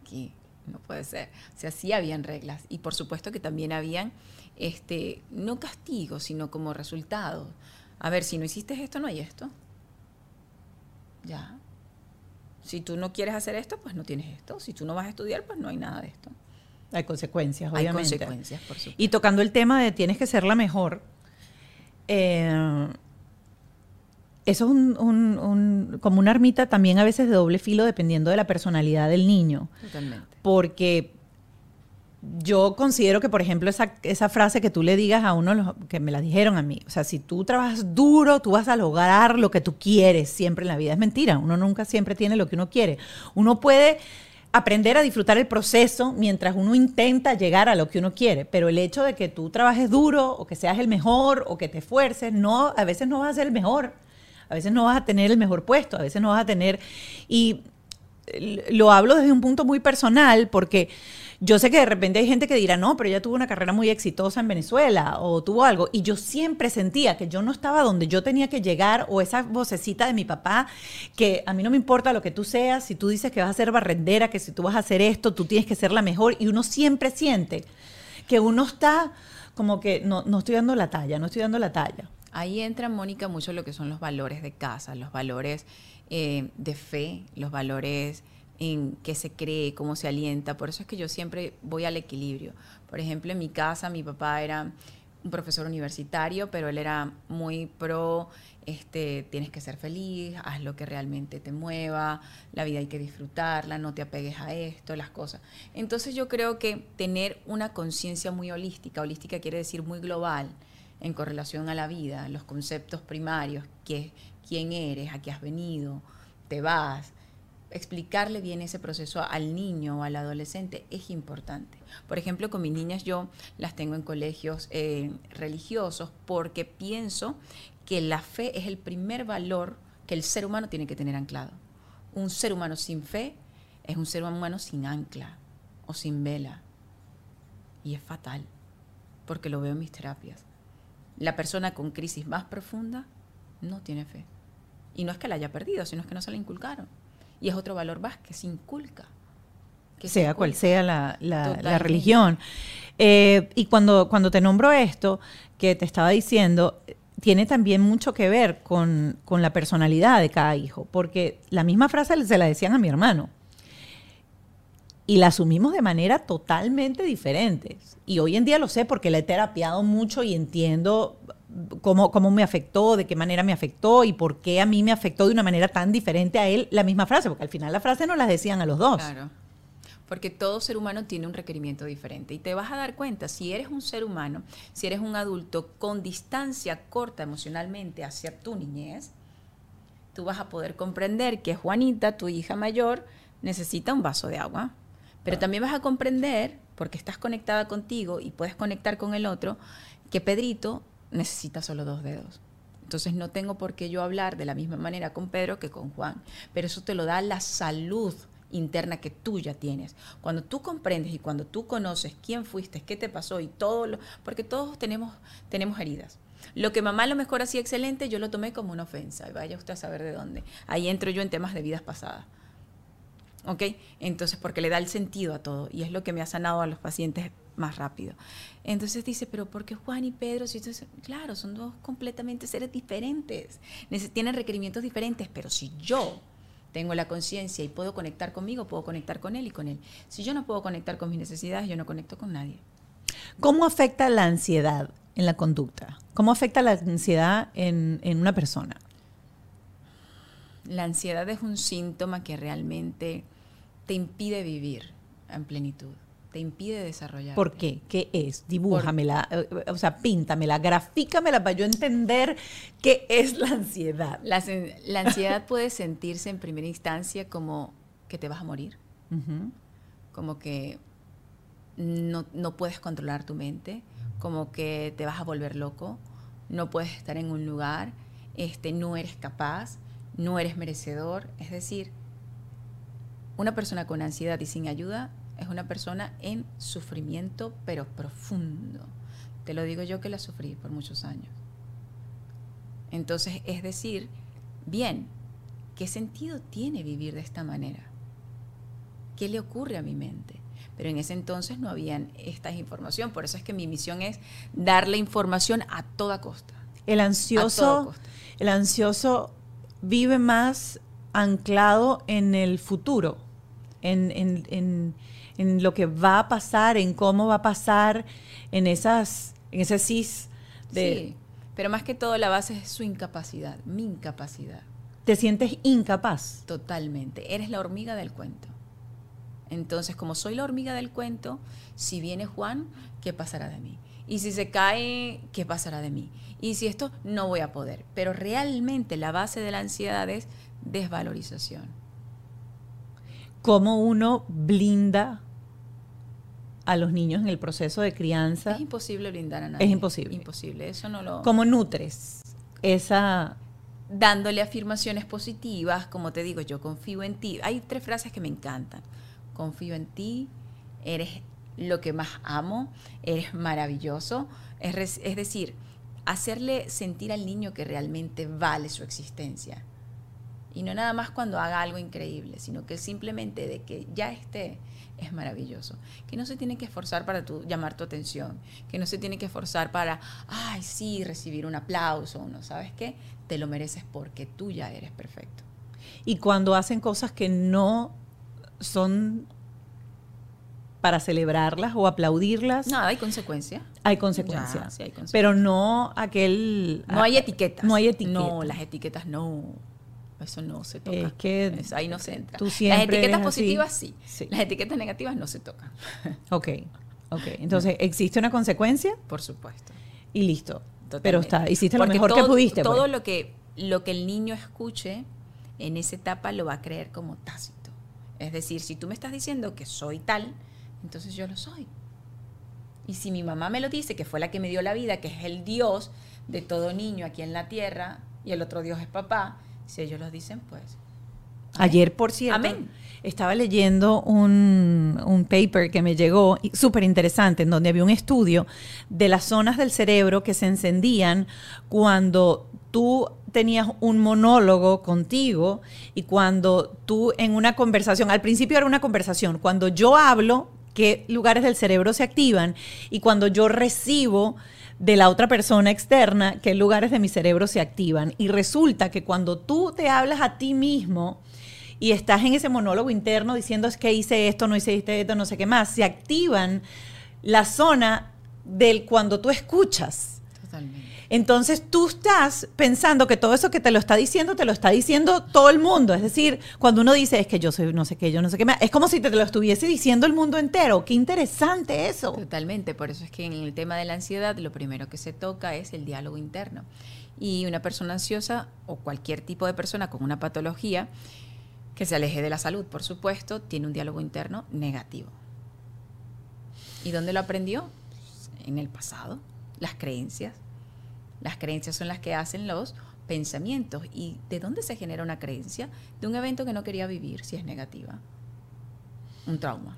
Aquí no puede ser. O sea, sí habían reglas. Y por supuesto que también habían, este, no castigos, sino como resultados. A ver, si no hiciste esto, no hay esto. Ya. Si tú no quieres hacer esto, pues no tienes esto. Si tú no vas a estudiar, pues no hay nada de esto. Hay consecuencias, obviamente. Hay consecuencias, por supuesto. Y tocando el tema de tienes que ser la mejor, eh, eso es un, un- un- como una ermita también a veces de doble filo dependiendo de la personalidad del niño. Totalmente. Porque yo considero que, por ejemplo, esa, esa frase que tú le digas a uno, los- que me la dijeron a mí, o sea, si tú trabajas duro, tú vas a lograr lo que tú quieres siempre en la vida. Es mentira, uno nunca siempre tiene lo que uno quiere. Uno puede aprender a disfrutar el proceso mientras uno intenta llegar a lo que uno quiere, pero el hecho de que tú trabajes duro o que seas el mejor o que te esfuerces, no, a veces no vas a ser el mejor, a veces no vas a tener el mejor puesto, a veces no vas a tener... Y lo hablo desde un punto muy personal porque yo sé que de repente hay gente que dirá, no, pero ella tuvo una carrera muy exitosa en Venezuela o tuvo algo. Y yo siempre sentía que yo no estaba donde yo tenía que llegar o esa vocecita de mi papá, que a mí no me importa lo que tú seas, si tú dices que vas a ser barrendera, que si tú vas a hacer esto, tú tienes que ser la mejor. Y uno siempre siente que uno está como que no, no estoy dando la talla, no estoy dando la talla. Ahí entra, Mónica, mucho lo que son los valores de casa, los valores eh, de fe, los valores en qué se cree, cómo se alienta. Por eso es que yo siempre voy al equilibrio. Por ejemplo, en mi casa mi papá era un profesor universitario, pero él era muy pro, este, tienes que ser feliz, haz lo que realmente te mueva, la vida hay que disfrutarla, no te apegues a esto, las cosas. Entonces yo creo que tener una conciencia muy holística, holística quiere decir muy global, en correlación a la vida, los conceptos primarios, que, quién eres, a qué has venido, te vas, explicarle bien ese proceso al niño o al adolescente es importante. Por ejemplo, con mis niñas yo las tengo en colegios eh, religiosos porque pienso que la fe es el primer valor que el ser humano tiene que tener anclado. Un ser humano sin fe es un ser humano sin ancla o sin vela. Y es fatal, porque lo veo en mis terapias. La persona con crisis más profunda no tiene fe. Y no es que la haya perdido, sino es que no se la inculcaron. Y es otro valor más que se inculca. que se sea cual sea la, la- religión. Eh, y cuando, cuando te nombro esto, que te estaba diciendo, tiene también mucho que ver con, con la personalidad de cada hijo, porque la misma frase se la decían a mi hermano. Y la asumimos de manera totalmente diferente. Y hoy en día lo sé porque la he terapiado mucho y entiendo cómo, cómo me afectó, de qué manera me afectó y por qué a mí me afectó de una manera tan diferente a él la misma frase, porque al final la frase no las decían a los dos. Claro. Porque todo ser humano tiene un requerimiento diferente. Y te vas a dar cuenta, si eres un ser humano, si eres un adulto con distancia corta emocionalmente hacia tu niñez, tú vas a poder comprender que Juanita, tu hija mayor, necesita un vaso de agua. Pero también vas a comprender, porque estás conectada contigo y puedes conectar con el otro, que Pedrito necesita solo dos dedos. Entonces no tengo por qué yo hablar de la misma manera con Pedro que con Juan. Pero eso te lo da la salud interna que tú ya tienes. Cuando tú comprendes y cuando tú conoces quién fuiste, qué te pasó y todo lo... Porque todos tenemos, tenemos heridas. Lo que mamá lo mejor hacía excelente, yo lo tomé como una ofensa. Y vaya usted a saber de dónde. Ahí entro yo en temas de vidas pasadas. ¿Ok? Entonces, porque le da el sentido a todo y es lo que me ha sanado a los pacientes más rápido. Entonces dice, pero ¿por qué Juan y Pedro? Si entonces, claro, son dos completamente seres diferentes, tienen requerimientos diferentes, pero si yo tengo la conciencia y puedo conectar conmigo, puedo conectar con él y con él. Si yo no puedo conectar con mis necesidades, yo no conecto con nadie. ¿Cómo afecta la ansiedad en la conducta? ¿Cómo afecta la ansiedad en, en una persona? La ansiedad es un síntoma que realmente te impide vivir en plenitud, te impide desarrollar. ¿Por qué? ¿Qué es? Dibújamela, eh, o sea, píntamela, grafícamela para yo entender qué es la ansiedad. La, ansiedad puede sentirse en primera instancia como que te vas a morir, como que no, no puedes controlar tu mente, como que te vas a volver loco, no puedes estar en un lugar, este, no eres capaz, no eres merecedor. Es decir, una persona con ansiedad y sin ayuda es una persona en sufrimiento, pero profundo. Te lo digo yo que la sufrí por muchos años. Entonces, es decir, bien, ¿qué sentido tiene vivir de esta manera? ¿Qué le ocurre a mi mente? Pero en ese entonces no había esta información, por eso es que mi misión es darle información a toda costa. El ansioso, costa. el ansioso vive más anclado en el futuro, en, en- en- en lo que va a pasar, en cómo va a pasar, en esas, en ese cis de Sí, Pero más que todo la base es su incapacidad, mi incapacidad. ¿Te sientes incapaz? Totalmente. Eres la hormiga del cuento. Entonces, como soy la hormiga del cuento, si viene Juan, ¿qué pasará de mí? Y si se cae, ¿qué pasará de mí? Y si esto, no voy a poder. Pero realmente la base de la ansiedad es desvalorización. ¿Cómo uno blinda a los niños en el proceso de crianza? Es imposible blindar a nadie. Es imposible. Imposible. Eso no lo. ¿Cómo nutres esa dándole afirmaciones positivas, como te digo, yo confío en ti. Hay tres frases que me encantan. Confío en ti, eres lo que más amo, eres maravilloso. Es, es decir, hacerle sentir al niño que realmente vale su existencia. Y no nada más cuando haga algo increíble, sino que simplemente de que ya esté es maravilloso. Que no se tiene que esforzar para tu, llamar tu atención, que no se tiene que esforzar para, ay, sí, recibir un aplauso, ¿no? ¿Sabes qué? Te lo mereces porque tú ya eres perfecto. Y cuando hacen cosas que no son para celebrarlas o aplaudirlas. Nada, hay consecuencia. Hay consecuencia. Sí, hay consecuencia. Pero no aquel. No hay etiquetas. No hay etiquetas. No, las etiquetas no. Eso no se toca. Es que ahí no se entra. Las etiquetas positivas sí. Las etiquetas negativas no se tocan. Ok, ok. Entonces, ¿existe una consecuencia? Por supuesto. Y listo. Pero está, hiciste lo mejor que pudiste. Todo pues. lo, que, lo que el niño escuche en esa etapa lo va a creer como tácito. Es decir, si tú me estás diciendo que soy tal, entonces yo lo soy. Y si mi mamá me lo dice, que fue la que me dio la vida, que es el Dios de todo niño aquí en la tierra, y el otro Dios es papá, si ellos lo dicen, pues. Ayer, por cierto, estaba leyendo un, un, paper que me llegó súper interesante, en donde había un estudio de las zonas del cerebro que se encendían cuando tú tenías un monólogo contigo y cuando tú en una conversación, al principio era una conversación, cuando yo hablo, qué lugares del cerebro se activan y cuando yo recibo de la otra persona externa, qué lugares de mi cerebro se activan. Y resulta que cuando tú te hablas a ti mismo y estás en ese monólogo interno diciendo es que hice esto, no hice esto, no sé qué más, se activan la zona del cuando tú escuchas. Totalmente. Entonces tú estás pensando que todo eso que te lo está diciendo, te lo está diciendo todo el mundo. Es decir, cuando uno dice es que yo soy no sé qué, yo no sé qué, es como si te lo estuviese diciendo el mundo entero. Qué interesante eso. Totalmente, por eso es que en el tema de la ansiedad lo primero que se toca es el diálogo interno. Y una persona ansiosa o cualquier tipo de persona con una patología que se aleje de la salud, por supuesto, tiene un diálogo interno negativo. ¿Y dónde lo aprendió? En el pasado, las creencias, las creencias son las que hacen los pensamientos. ¿Y de dónde se genera una creencia? De un evento que no quería vivir, si es negativa. Un trauma.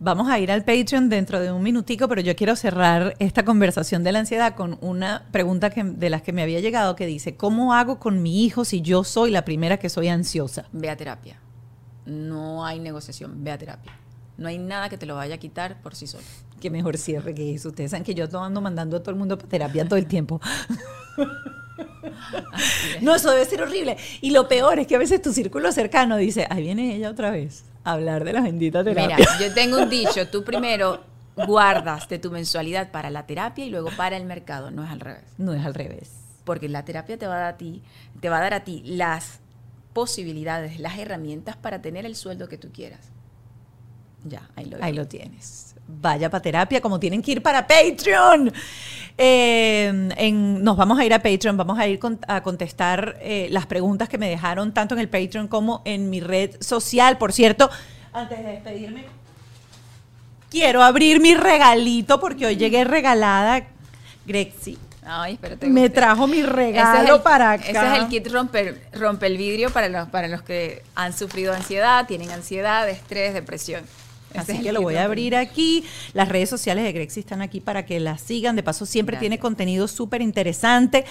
Vamos a ir al Patreon dentro de un minutico, pero yo quiero cerrar esta conversación de la ansiedad con una pregunta que, de las que me había llegado que dice, ¿cómo hago con mi hijo si yo soy la primera que soy ansiosa? Ve a terapia. No hay negociación, ve a terapia. No hay nada que te lo vaya a quitar por sí solo. Qué mejor cierre que eso. Ustedes saben que yo ando mandando a todo el mundo para terapia todo el tiempo. no, eso debe ser horrible. Y lo peor es que a veces tu círculo cercano dice, ahí viene ella otra vez a hablar de la bendita terapia. Mira, yo tengo un dicho, tú primero guardas de tu mensualidad para la terapia y luego para el mercado, no es al revés. No es al revés. Porque la terapia te va a dar a ti, te va a dar a ti las posibilidades, las herramientas para tener el sueldo que tú quieras. Ya, ahí lo, ahí lo tienes. Vaya para terapia, como tienen que ir para Patreon. Eh, nos vamos a ir a Patreon, vamos a ir a contestar eh, las preguntas que me dejaron tanto en el Patreon como en mi red social. Por cierto, antes de despedirme, quiero abrir mi regalito porque hoy llegué regalada. Grexi. Ay, espérate. Me trajo mi regalo para acá. Ese es el kit romper, rompe el vidrio para los, para los que han sufrido ansiedad, tienen ansiedad, estrés, depresión. Así que lo voy a abrir aquí. Las redes sociales de Grexi están aquí para que las sigan. De paso, siempre tiene contenido súper interesante.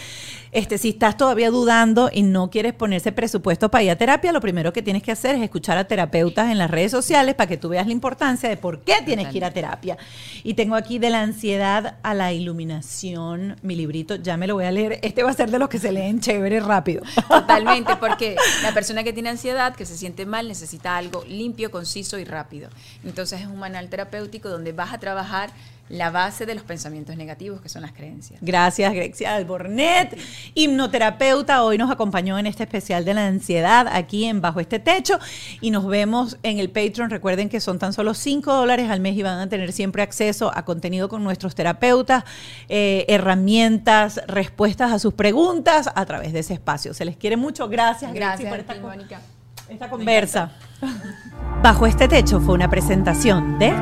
Este, si estás todavía dudando y no quieres ponerse presupuesto para ir a terapia, lo primero que tienes que hacer es escuchar a terapeutas en las redes sociales para que tú veas la importancia de por qué tienes que ir a terapia. Y tengo aquí de la ansiedad a la iluminación, mi librito, ya me lo voy a leer. Este va a ser de los que se leen chévere rápido. Totalmente, porque la persona que tiene ansiedad, que se siente mal, necesita algo limpio, conciso y rápido. Entonces es un manual terapéutico donde vas a trabajar la base de los pensamientos negativos, que son las creencias. Gracias, Grexia Albornet, hipnoterapeuta. Hoy nos acompañó en este especial de la ansiedad aquí en Bajo este Techo y nos vemos en el Patreon. Recuerden que son tan solo 5 dólares al mes y van a tener siempre acceso a contenido con nuestros terapeutas, eh, herramientas, respuestas a sus preguntas a través de ese espacio. Se les quiere mucho. Gracias, Gracias, por esta, a ti, Mónica. Esta conversa. Bajo este Techo fue una presentación de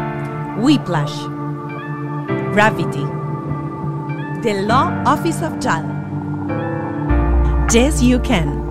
Whiplash. Gravity, The Law Office of JAL, Yes You Can.